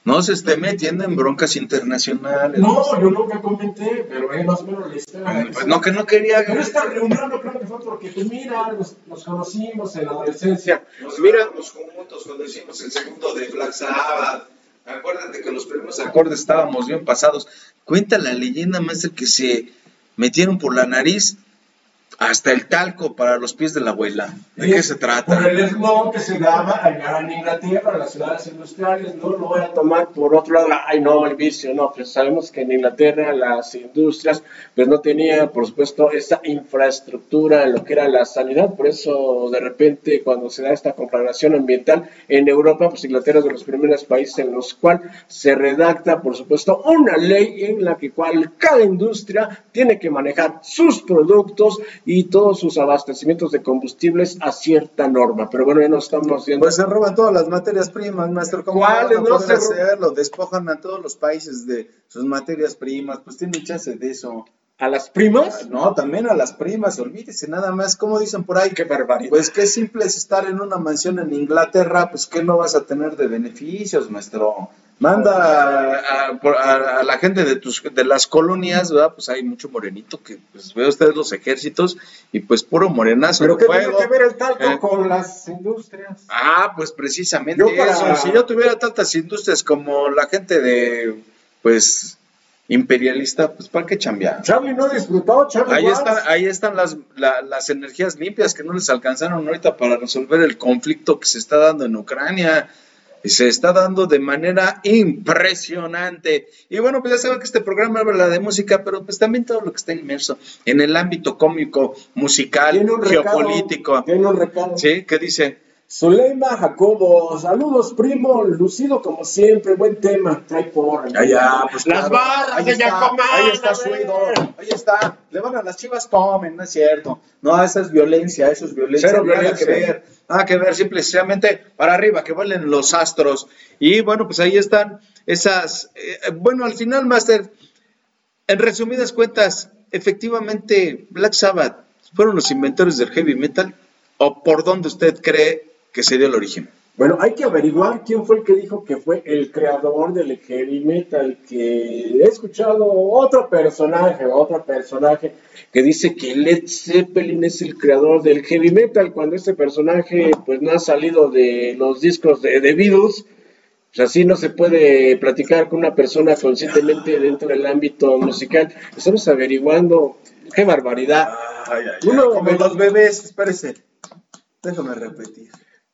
No se esté metiendo en broncas internacionales. No, yo nunca comenté, pero es más o menos la historia. Pues no, que no quería. Pero esta reunión no creo que fue porque, pues mira, nos, conocimos en la adolescencia. Nos miramos juntos cuando hicimos el segundo de Black Sabbath. Acuérdate que los primeros acordes estábamos bien pasados. Cuenta la leyenda, maestro, que se metieron por la nariz hasta el talco para los pies de la abuela. ¿De qué se trata? Por el eslogan que se daba allá en Inglaterra, en las ciudades industriales, no lo voy a tomar por otro lado, ay no, el vicio, no, pues sabemos que en Inglaterra las industrias pues no tenían, por supuesto, esa infraestructura en lo que era la sanidad, por eso de repente cuando se da esta comparación ambiental en Europa, pues Inglaterra es de los primeros países en los cuales se redacta, por supuesto, una ley en la que cual cada industria tiene que manejar sus productos y todos sus abastecimientos de combustibles a cierta norma. Pero bueno, ya no estamos viendo. Pues se roban todas las materias primas, maestro. ¿Cómo ¿Cuáles no se hacerlo? Despojan a todos los países de sus materias primas. Pues tienen chance de eso. ¿A las primas? No, también a las primas, olvídese nada más. ¿Cómo dicen por ahí? Qué barbaridad. Pues qué simple es estar en una mansión en Inglaterra, pues qué no vas a tener de beneficios, maestro. Manda a, la gente de tus de las colonias, ¿verdad? Pues hay mucho morenito que pues ve ustedes los ejércitos y pues puro morenazo. Pero qué tiene que ver el talco eh, con las industrias. Ah, pues precisamente eso. Si yo tuviera tantas industrias como la gente de pues imperialista, pues ¿para qué chambear? Charlie no disfrutó, Charlie Ahí están, ahí están las, las energías limpias que no les alcanzaron ahorita para resolver el conflicto que se está dando en Ucrania y se está dando de manera impresionante. Y bueno, pues ya saben que este programa habla de música, pero pues también todo lo que está inmerso en el ámbito cómico, musical, geopolítico. tiene un recado. Sí, ¿qué dice? Zuleima Jacobo, saludos primo, lucido como siempre, buen tema, trae por. Allá, pues Las barras ahí está, Ahí está su ídolo, ahí está. Le van a las chivas, tomen, no es cierto. No, esa es violencia, eso es violencia. Cero Nada que ver, nada que ver, simplemente para arriba, que vuelen los astros. Y bueno, pues ahí están esas. Eh, bueno, al final, Master, en resumidas cuentas, efectivamente, Black Sabbath fueron los inventores del heavy metal. ¿O por dónde usted cree que se dio el origen. Bueno, hay que averiguar quién fue el que dijo que fue el creador del heavy metal, que he escuchado otro personaje, otro personaje que dice que Led Zeppelin es el creador del heavy metal, cuando este personaje pues no ha salido de los discos de The Beatles, pues así no se puede platicar con una persona conscientemente dentro del ámbito musical. Estamos averiguando, qué barbaridad. Uno, como los bebés, espérese, déjame repetir.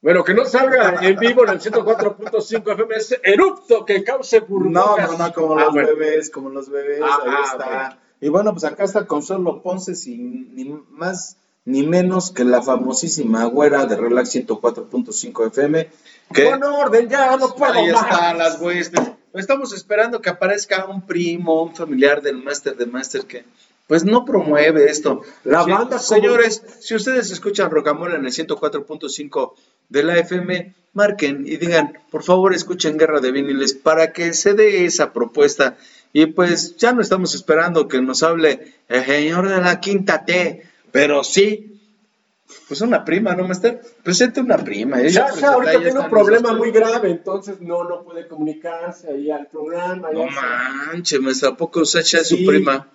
Bueno, que no salga en vivo en el 104.5 FM, es erupto que cause burbujas. No, no, no, como ah, los bebés, como los bebés, ah, ahí ah, está. Y bueno, pues acá está Consuelo Ponce, sin ni más ni menos que la famosísima güera de Relax 104.5 FM. Que, Con orden, ya no puedo Ahí están las huestes. Estamos esperando que aparezca un primo, un familiar del máster de máster que pues no promueve esto. La banda, señores, si ustedes escuchan Rocamora en el 104.5 de la FM, marquen y digan, por favor, escuchen Guerra de Viniles para que se dé esa propuesta. Y pues ya no estamos esperando que nos hable el señor de la quinta T, pero sí, pues una prima, ¿no, Master? Presente una prima. ya, ya, ahorita tiene un problema muy grave, entonces no, no puede comunicarse ahí al programa. No manches, Master, ¿a poco su prima?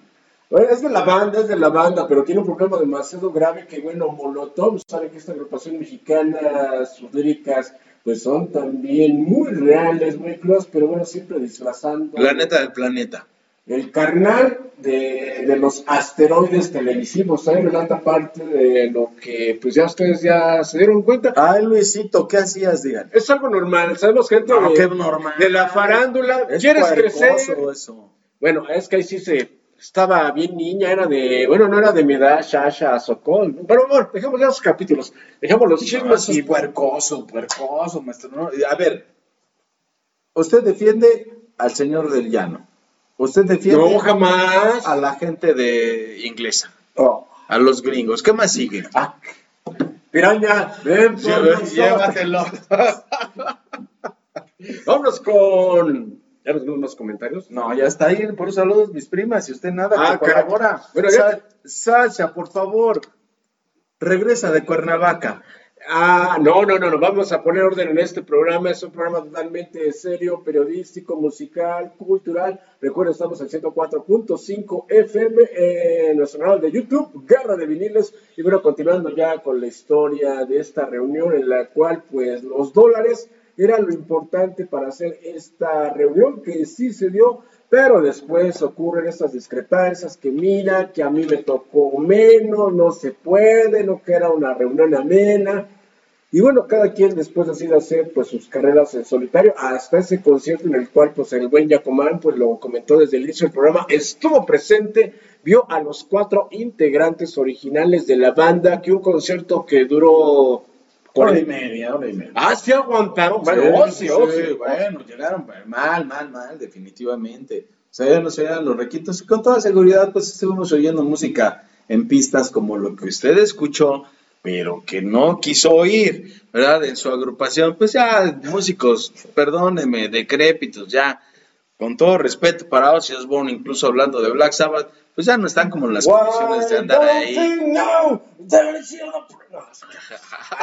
Es de la banda, es de la banda, pero tiene un problema demasiado grave que, bueno, Molotov sabe que esta agrupación mexicana, sus líricas, pues son también muy reales, muy crudas, pero bueno, siempre disfrazando. Planeta del planeta. El carnal de, de los asteroides televisivos, ahí relata parte de lo que, pues ya ustedes ya se dieron cuenta. Ay, Luisito, ¿qué hacías, digan? Es algo normal, sabemos gente no, de, normal. de la farándula. ¿Quieres crecer? Eso. Bueno, es que ahí sí se estaba bien niña, era de, bueno, no era de mi edad, Shasha, Sokol. Pero bueno, dejemos ya esos capítulos, dejemos los chismes y puercoso, puercoso, maestro. No, a ver, usted defiende al señor del llano. Usted defiende no jamás. a la gente de inglesa, Oh. a los gringos. ¿Qué más sigue? Ah. Piraña, ven por. Llévatelo. Vámonos con. ¿Ya nos vimos unos comentarios? No, ya está ahí. Por saludos, mis primas. Y usted nada, Ah, colabora. Bueno, ya- Sa- Sasha, por favor, regresa de Cuernavaca. Ah, no, no, no, no, vamos a poner orden en este programa. Es un programa totalmente serio, periodístico, musical, cultural. Recuerden, estamos en 104.5 FM en nuestro canal de YouTube, Guerra de Viniles. Y bueno, continuando ya con la historia de esta reunión en la cual, pues, los dólares era lo importante para hacer esta reunión, que sí se dio, pero después ocurren estas discrepancias que mira, que a mí me tocó menos, no se puede, no que era una reunión amena. Y bueno, cada quien después decide hacer pues sus carreras en solitario, hasta ese concierto en el cual pues el buen Yacomán pues lo comentó desde el inicio del programa, estuvo presente, vio a los cuatro integrantes originales de la banda, que un concierto que duró... Hora y media, hora y media. Ah, sí aguantaron, bueno, oh, sí, sí, oh, sí, sí. bueno, llegaron mal, mal, mal, definitivamente. O sea, ya no se los requitos y con toda seguridad pues estuvimos oyendo música en pistas como lo que usted escuchó, pero que no quiso oír, ¿verdad? En su agrupación, pues ya músicos, perdóneme, decrépitos, ya, con todo respeto para Ozzy Osbourne, incluso hablando de Black Sabbath, pues ya no están como en las condiciones de andar ahí.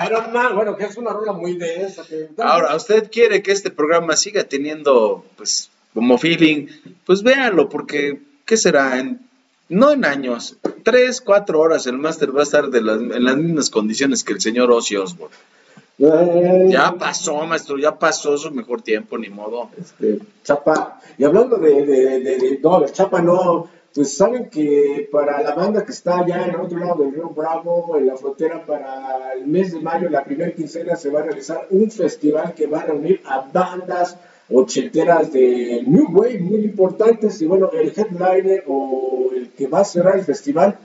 Iron Man, bueno, que es una rola muy densa. Que... Ahora, ¿usted quiere que este programa siga teniendo, pues, como feeling? Pues véanlo, porque, ¿qué será? En, no en años, tres, cuatro horas el máster va a estar de las, en las mismas condiciones que el señor Ozzy Osbourne. Ya pasó, maestro, ya pasó su mejor tiempo, ni modo. este, Chapa, y hablando de, de, de, de- no, de Chapa no, pues saben que para la banda que está allá en el otro lado del río Bravo, en la frontera, para el mes de mayo, la primera quincena, se va a realizar un festival que va a reunir a bandas ochenteras de New Wave muy importantes, y bueno, el headliner o el que va a cerrar el festival,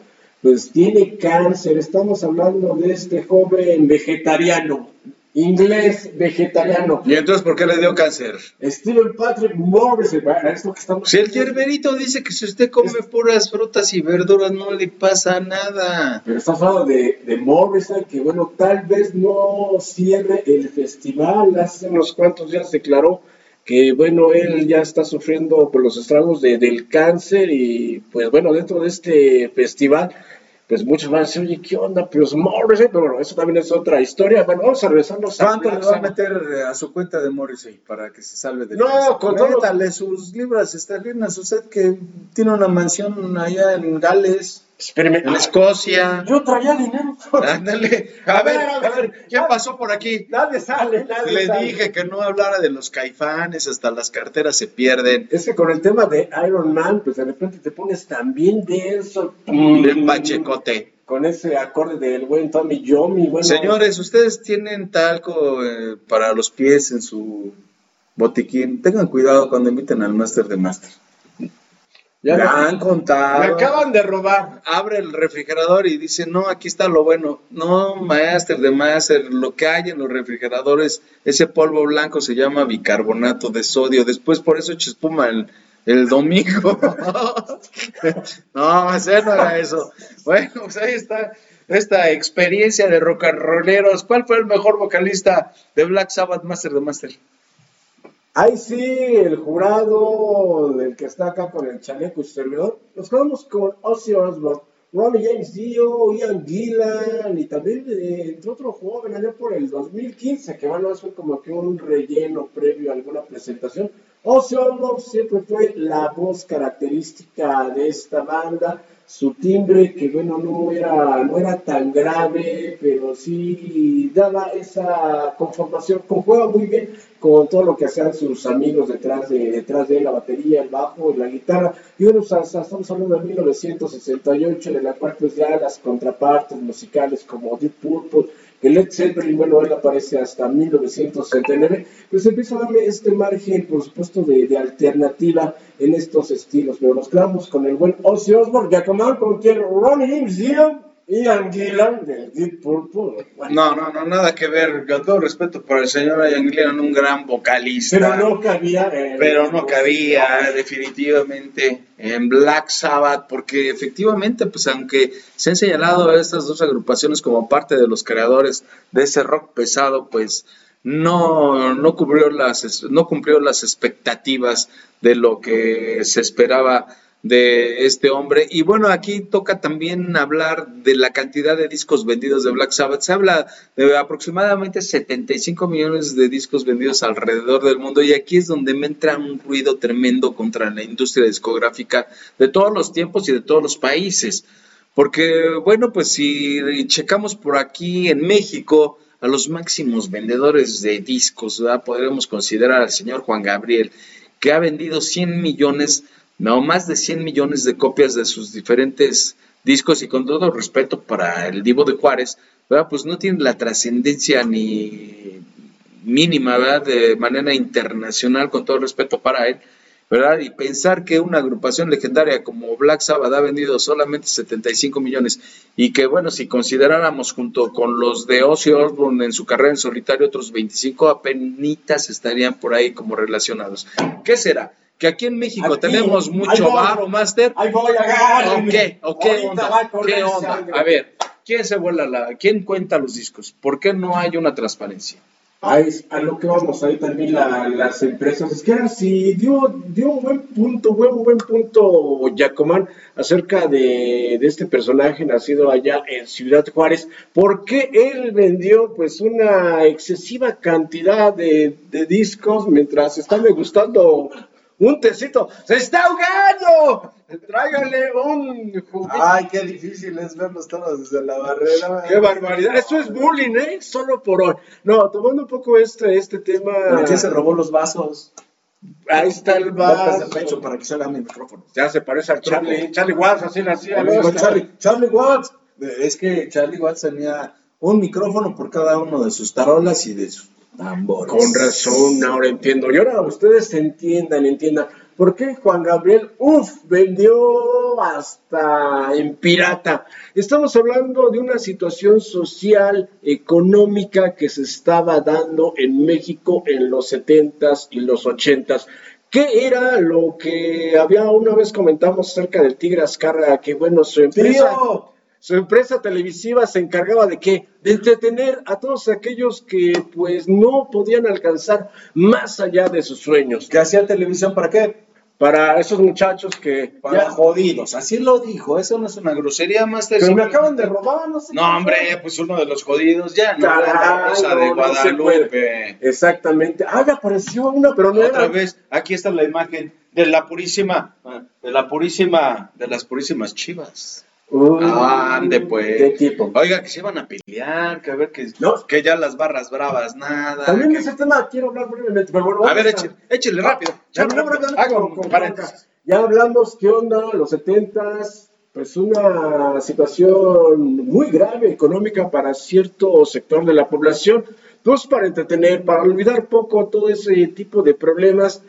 pues tiene cáncer, estamos hablando de este joven vegetariano, inglés vegetariano. ¿Y entonces por qué le dio cáncer? Steven Patrick Morrison, bueno, esto que estamos Si el hierberito dice que si usted come puras frutas y verduras no le pasa nada. Pero estamos hablando de, de Morrison, que bueno, tal vez no cierre el festival. Hace unos cuantos días declaró que bueno, él ya está sufriendo por los estragos de- del cáncer y pues bueno, dentro de este festival, pues muchos van a decir, oye, ¿qué onda? Pues Morrison, pero bueno, eso también es otra historia. Bueno, vamos a regresarnos a ¿Cuánto le va a meter eh, a su cuenta de Morrissey para que se salve de No, con sus libras esterlinas. Usted que tiene una mansión allá en Gales, Espéreme, en Escocia. yo traía dinero. Ándale. A ver, a ver, ¿quién pasó por aquí? Nadie sale, nadie Le sale. dije que no hablara de los caifanes, hasta las carteras se pierden. Es que con el tema de Iron Man, pues de repente te pones también denso. Bien pachecote. Con ese acorde del buen Tommy Yomi. Bueno, Señores, ustedes tienen talco eh, para los pies en su botiquín. Tengan cuidado cuando inviten al máster de máster. Ya Me han contado. me acaban de robar. abre el refrigerador y dice, no, aquí está lo bueno. No, master de master, lo que hay en los refrigeradores, ese polvo blanco se llama bicarbonato de sodio. Después por eso echa espuma el, el domingo. no, ese no era eso. Bueno, pues ahí está esta experiencia de rock and rolleros. ¿Cuál fue el mejor vocalista de Black Sabbath, Master de Master? Ahí sí, el jurado del que está acá con el chaleco y servidor. Nos quedamos con Ozzy Osbourne, Ronnie James Dio, Ian Gillan y también eh, entre otro joven allá por el 2015, que bueno, fue como que un relleno previo a alguna presentación. Ozzy Osbourne siempre fue la voz característica de esta banda, su timbre que bueno no era, no era tan grave, pero sí daba esa conformación, conjuega muy bien con todo lo que hacían sus amigos detrás de, detrás de él, la batería, el bajo la guitarra. Y bueno, estamos hablando de 1968, de la cual pues ya las contrapartes musicales como Deep Purple que Led Zeppelin, bueno, él aparece hasta 1969, pues empieza a darle este margen, por supuesto, de, alternativa en estos estilos, pero nos quedamos con el buen Ozzy Osbourne, ya como con quien Ronnie James Ian Gillan del Deep Purple. No, no, no, nada que ver. Con todo respeto por el señor Ian Gillan, un gran vocalista. Pero no cabía. eh, pero no cabía definitivamente en Black Sabbath, porque efectivamente, pues aunque se han señalado a estas dos agrupaciones como parte de los creadores de ese rock pesado, pues no, no, cubrió las, no cumplió las expectativas de lo que se esperaba de este hombre. Y bueno, aquí toca también hablar de la cantidad de discos vendidos de Black Sabbath. Se habla de aproximadamente 75 millones de discos vendidos alrededor del mundo y aquí es donde me entra un ruido tremendo contra la industria discográfica de todos los tiempos y de todos los países. Porque, bueno, pues si checamos por aquí en México, a los máximos vendedores de discos, ¿verdad? podremos considerar al señor Juan Gabriel, que ha vendido 100 millones no más de 100 millones de copias de sus diferentes discos y con todo respeto para el Divo de Juárez, ¿verdad? pues no tiene la trascendencia ni mínima, ¿verdad? De manera internacional, con todo respeto para él, ¿verdad? Y pensar que una agrupación legendaria como Black Sabbath ha vendido solamente 75 millones y que, bueno, si consideráramos junto con los de Ozzy Osbourne en su carrera en solitario, otros 25 apenas estarían por ahí como relacionados. ¿Qué será? Que aquí en México Aquí, tenemos mucho voy. bar o máster. Ahí voy, agárrenme. ¿O qué? ¿O qué onda? ¿Qué onda? A ver, ¿quién se vuela la, quién cuenta los discos? ¿Por qué no hay una transparencia? Es a lo que vamos, ahí también la- las empresas. Es que ahora sí dio, dio un buen punto, buen, buen punto Yacomán acerca de, de este personaje nacido allá en Ciudad Juárez. ¿Por qué él vendió pues una excesiva cantidad de, de discos mientras está degustando un tecito? ¡Se está ahogando! Tráigale un juguito. Ay, qué difícil es verlos todos desde la barrera. ¡Qué barbaridad! Eso es bullying, ¿eh? Solo por hoy. No, tomando un poco este, este tema. ¿Por qué se robó los vasos? Ahí está el Bocas de vaso. pecho para que salga mi micrófono. Ya se parece al Charlie. Charlie Watts, así ¿no? Charlie, Charlie Watts. Es que Charlie Watts tenía un micrófono por cada uno de sus tarolas y de sus tambores. Con razón, ahora entiendo. Y ahora ustedes entiendan, entiendan. ¿Por qué Juan Gabriel, uff, vendió hasta en pirata? Estamos hablando de una situación social, económica que se estaba dando en México en los 70s y los 80s. ¿Qué era lo que había una vez comentamos acerca del Tigre Azcarra? Que bueno, su empresa... ¡Tío! Su empresa televisiva se encargaba de qué? De entretener a todos aquellos que pues no podían alcanzar más allá de sus sueños. ¿Que hacía televisión para qué? Para esos muchachos que Para ya jodidos. Así lo dijo. Eso no es una grosería, Master. pero me acaban de robar, no sé. qué No, hombre, fue. pues uno de los jodidos ya, ¿no? Caray, La rosa de no Guadalupe. Exactamente. Ah, me apareció una, pero no Otra era. vez, aquí está la imagen de la purísima, de la purísima, de las purísimas chivas. Uy, Ande, pues. ¿Qué tipo? Oiga, que se iban a pelear, que a ver que, No. que ya las barras bravas, nada. También que- ese tema quiero hablar brevemente. Pero bueno, A ver, échale, échale rápido. Ya, no, Hago con- con. Ya hablamos qué onda, los setentas, pues una situación muy grave económica para cierto sector de la población, pues para entretener, para olvidar poco todo ese tipo de problemas,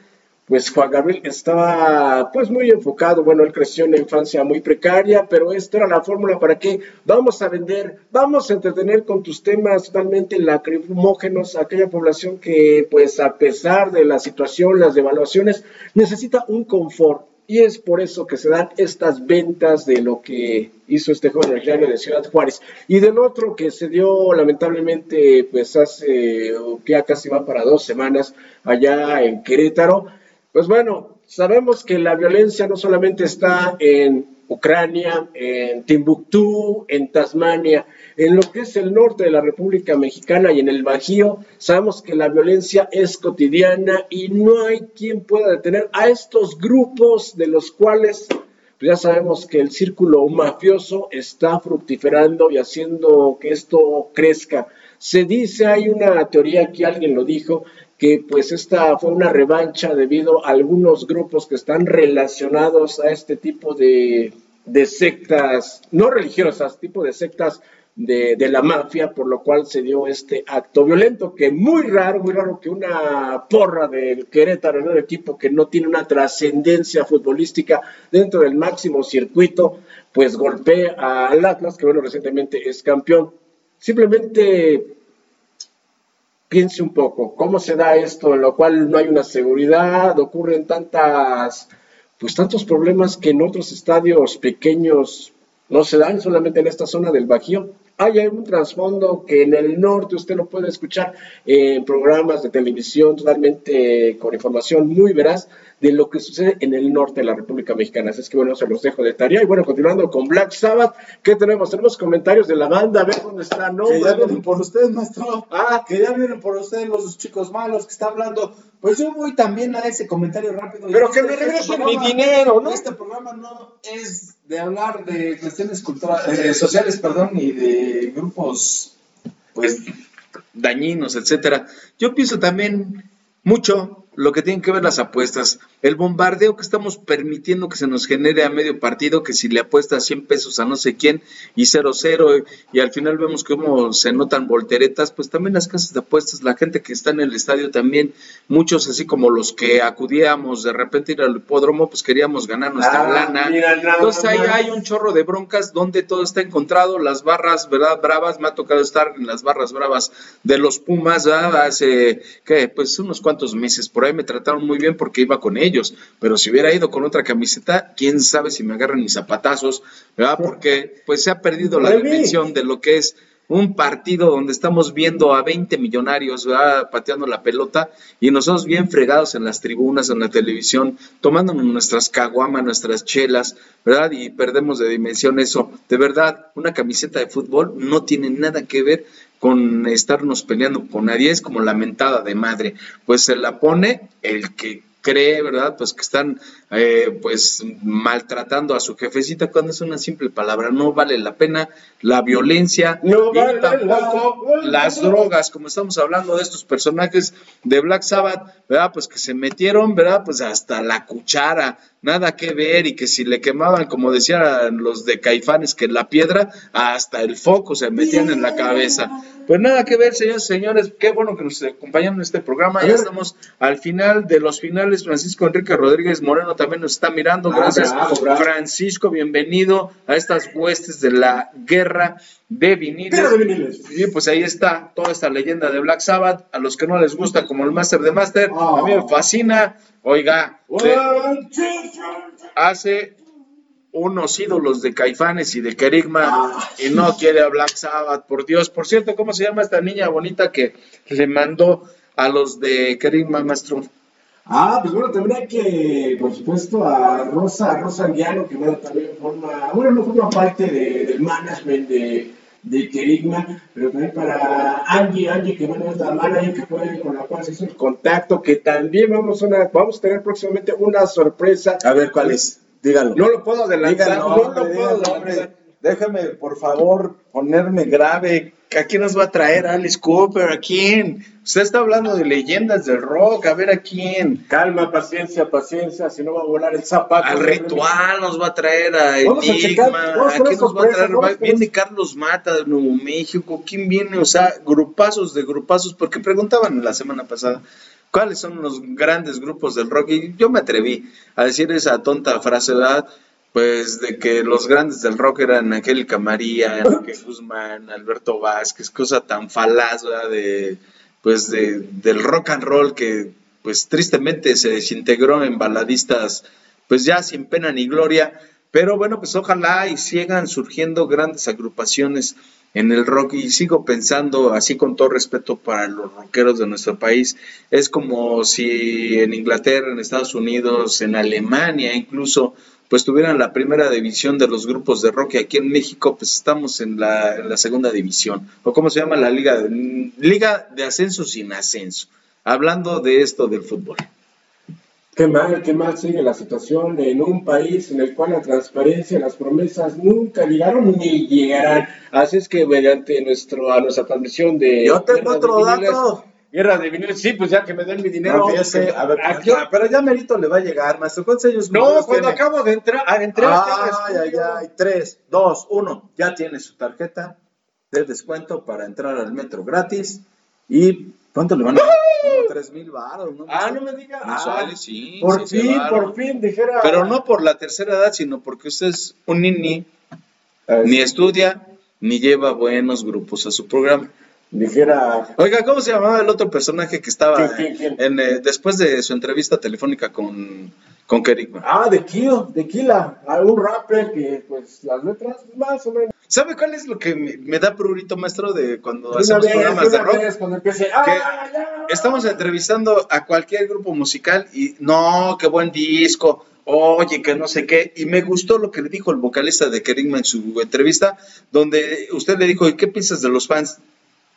pues Juan Gabriel estaba pues muy enfocado, bueno, él creció en una infancia muy precaria, pero esta era la fórmula para que vamos a vender, vamos a entretener con tus temas totalmente lacrimógenos a aquella población que pues a pesar de la situación, las devaluaciones, necesita un confort. Y es por eso que se dan estas ventas de lo que hizo este joven originario de Ciudad Juárez. Y del otro que se dio lamentablemente pues hace ya casi va para dos semanas allá en Querétaro, pues bueno, sabemos que la violencia no solamente está en Ucrania, en Timbuktu, en Tasmania, en lo que es el norte de la República Mexicana y en el Bajío, sabemos que la violencia es cotidiana y no hay quien pueda detener a estos grupos de los cuales pues ya sabemos que el círculo mafioso está fructiferando y haciendo que esto crezca. Se dice, hay una teoría que alguien lo dijo, que pues esta fue una revancha debido a algunos grupos que están relacionados a este tipo de, de sectas, no religiosas, tipo de sectas de, de, la mafia, por lo cual se dio este acto violento, que muy raro, muy raro que una porra del Querétaro, un equipo que no tiene una trascendencia futbolística dentro del máximo circuito, pues golpee al Atlas, que bueno, recientemente es campeón. Simplemente piense un poco, ¿cómo se da esto? En lo cual no hay una seguridad, ocurren tantas, pues tantos problemas que en otros estadios pequeños no se dan, solamente en esta zona del Bajío hay un trasfondo que en el norte usted lo puede escuchar en programas de televisión totalmente con información muy veraz de lo que sucede en el norte de la República Mexicana. Así es que bueno, se los dejo de tarea. Y bueno, continuando con Black Sabbath, ¿qué tenemos? Tenemos comentarios de la banda, a ver dónde está. No, que ya vienen por ustedes, maestro. Ah, que ya vienen por ustedes los chicos malos que está hablando. Pues yo voy también a ese comentario rápido. Pero que me este regresen mi dinero, ¿no? Este programa no es de hablar de cuestiones culturales, eh, sociales, perdón, y de grupos, pues, dañinos, etcétera. Yo pienso también mucho lo que tienen que ver las apuestas. El bombardeo que estamos permitiendo que se nos genere a medio partido, que si le apuesta 100 pesos a no sé quién y 0-0 y al final vemos cómo se notan volteretas, pues también las casas de apuestas, la gente que está en el estadio también, muchos así como los que acudíamos de repente ir al hipódromo, pues queríamos ganar nuestra ah, lana. Entonces ahí hay un chorro de broncas donde todo está encontrado, las barras, ¿verdad? Bravas, me ha tocado estar en las barras bravas de los Pumas hace, ¿qué? Pues unos cuantos meses por me trataron muy bien porque iba con ellos, pero si hubiera ido con otra camiseta, quién sabe si me agarran mis zapatazos, ¿verdad? Porque pues se ha perdido la dimensión de lo que es un partido donde estamos viendo a 20 millonarios pateando la pelota y nosotros bien fregados en las tribunas, en la televisión, tomándonos nuestras caguamas, nuestras chelas, ¿verdad? Y perdemos de dimensión eso. De verdad, una camiseta de fútbol no tiene nada que ver con estarnos peleando con nadie, es como lamentada de madre, pues se la pone el que cree, ¿verdad? Pues que están eh, pues maltratando a su jefecita cuando es una simple palabra, no vale la pena la violencia no y tampoco las drogas, como estamos hablando de estos personajes de Black Sabbath, ¿verdad? Pues que se metieron, ¿verdad? Pues hasta la cuchara, nada que ver y que si le quemaban, como decían los de Caifanes, que la piedra, hasta el foco se metían en la cabeza. Pues nada que ver, señores, señores, qué bueno que nos acompañan en este programa. Ya estamos al final de los finales. Francisco Enrique Rodríguez Moreno también nos está mirando. Ah, Gracias, Francisco. Bienvenido a estas huestes de la guerra de viniles. Y pues ahí está toda esta leyenda de Black Sabbath. A los que no les gusta, como el Master de Master, a mí me ah. fascina. Oiga, hace unos ídolos de Caifanes y de Kerigma y no quiere a Black Sabbath, por Dios. Por cierto, ¿cómo se llama esta niña bonita que le mandó a los de Kerigma, maestro? Ah, pues bueno, también hay que, por supuesto, a Rosa, Rosa Anguiano, que bueno, también forma, bueno, no forma parte del management de, de Kerigma, pero también para Angie, Angie, que bueno, es la manager que fue con la cual se hizo el contacto, que también vamos a, una, vamos a tener próximamente una sorpresa. A ver, ¿cuál es? Dígalo. No lo puedo adelantar. no, lo puedo adelantar. Déjame, por favor, ponerme grave. ¿A quién nos va a traer Alice Cooper? ¿A quién? Usted está hablando de leyendas del rock. A ver, ¿a quién? Calma, paciencia, paciencia. Si no va a volar el zapato. Al ritual nos va a traer a Enigma. ¿A, quién nos va a traer? Viene Carlos Mata de Nuevo México. ¿Quién viene? O sea, grupazos de grupazos. Porque preguntaban la semana pasada cuáles son los grandes grupos del rock. Y yo me atreví a decir esa tonta frase, ¿verdad? Pues de que los grandes del rock eran Angélica María, Enrique Guzmán, Alberto Vázquez, cosa tan falaz, ¿verdad? De, pues de, del rock and roll que pues tristemente se desintegró en baladistas pues ya sin pena ni gloria. Pero bueno, pues ojalá y sigan surgiendo grandes agrupaciones en el rock y sigo pensando, así con todo respeto para los rockeros de nuestro país, es como si en Inglaterra, en Estados Unidos, en Alemania incluso, pues tuvieran la primera división de los grupos de rock y aquí en México pues estamos en la, segunda división, o cómo se llama la liga, liga de ascenso sin ascenso, hablando de esto del fútbol. Qué mal, qué mal sigue la situación en un país en el cual la transparencia, las promesas nunca llegaron ni llegarán. Así es que mediante nuestro, a nuestra transmisión de... Yo tengo otro dato. Guerra de viniles, sí, pues ya que me den mi dinero. No, a ver, ah, pero ya merito le va a llegar, maestro. ¿Cuántos años No, cuando acabo de entrar, a entrar. Ay, ay, ay, tres, dos, uno. Ya tiene su tarjeta de descuento para entrar al metro gratis. ¿Y cuánto le van a dar? Como tres mil baros, ¿no? Ah, no me diga. Ah, sí. por sí, fin, por fin, dijera. Pero no por la tercera edad, sino porque usted es un nini, Ah, ni estudia, ni lleva buenos grupos a su programa. Dijera. Oiga, ¿cómo se llamaba el otro personaje que estaba ¿Quién, quién, quién? en, eh, después de su entrevista telefónica con, con Kerigma? Ah, de Kill, de Kila, un rapper que, pues, las letras, más o menos. ¿Sabe cuál es lo que me, me da prurito, maestro, de cuando una hacemos vez, programas de rock? cuando empiece. ¡Ah, ya! Estamos entrevistando a cualquier grupo musical y no, qué buen disco, oye, que no sé qué. Y me gustó lo que le dijo el vocalista de Kerigma en su entrevista, donde usted le dijo, ¿y qué piensas de los fans?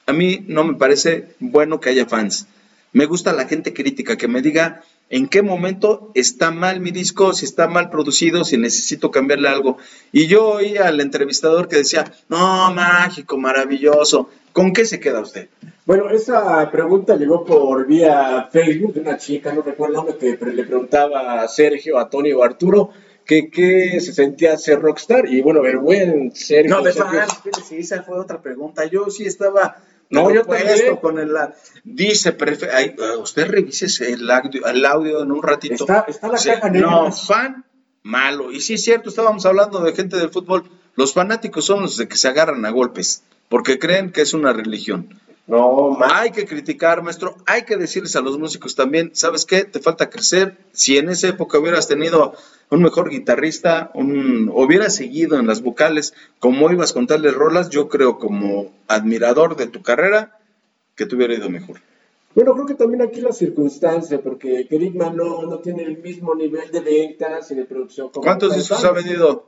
A mí no me parece bueno que haya fans. Me gusta la gente crítica, que me diga en qué momento está mal mi disco, si está mal producido, si necesito cambiarle algo. Y yo oí al entrevistador que decía, no, mágico, maravilloso. ¿Con qué se queda usted? Bueno, esa pregunta llegó por vía Facebook de una chica, no recuerdo que le preguntaba a Sergio, a Tony o a Arturo que qué se sentía ser rockstar. Y bueno, el buen Sergio. No, de Sergio- fans, sí, esa fue otra pregunta. Yo sí estaba No, yo también. con el dice prefe- ay, usted revise el audio, el audio en un ratito. Está, está la Sí, caja negra. no, fan malo. Y sí es cierto, estábamos hablando de gente del fútbol. Los fanáticos son los de que se agarran a golpes, porque creen que es una religión. No, ma- Hay que criticar, maestro. Hay que decirles a los músicos también, ¿sabes qué? Te falta crecer. Si en esa época hubieras tenido un mejor guitarrista, un, hubieras seguido en las vocales, como ibas con tales rolas, yo creo como admirador de tu carrera, que te hubiera ido mejor. Bueno, creo que también aquí la circunstancia, porque Kerigma no, no tiene el mismo nivel de ventas y de producción. como ¿Cuántos discos ha vendido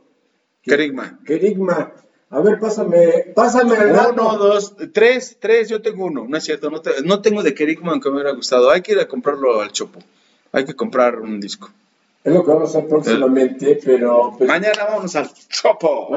Kerigma? Kerigma, a ver, pásame, pásame el. Uno, dos, tres, tres, yo tengo uno. No es cierto, no, te- no tengo de Kerigma aunque me hubiera gustado. Hay que ir a comprarlo al Chopo. Hay que comprar un disco. Es lo que vamos a hacer próximamente, pero pues, Mañana vamos al Chopo.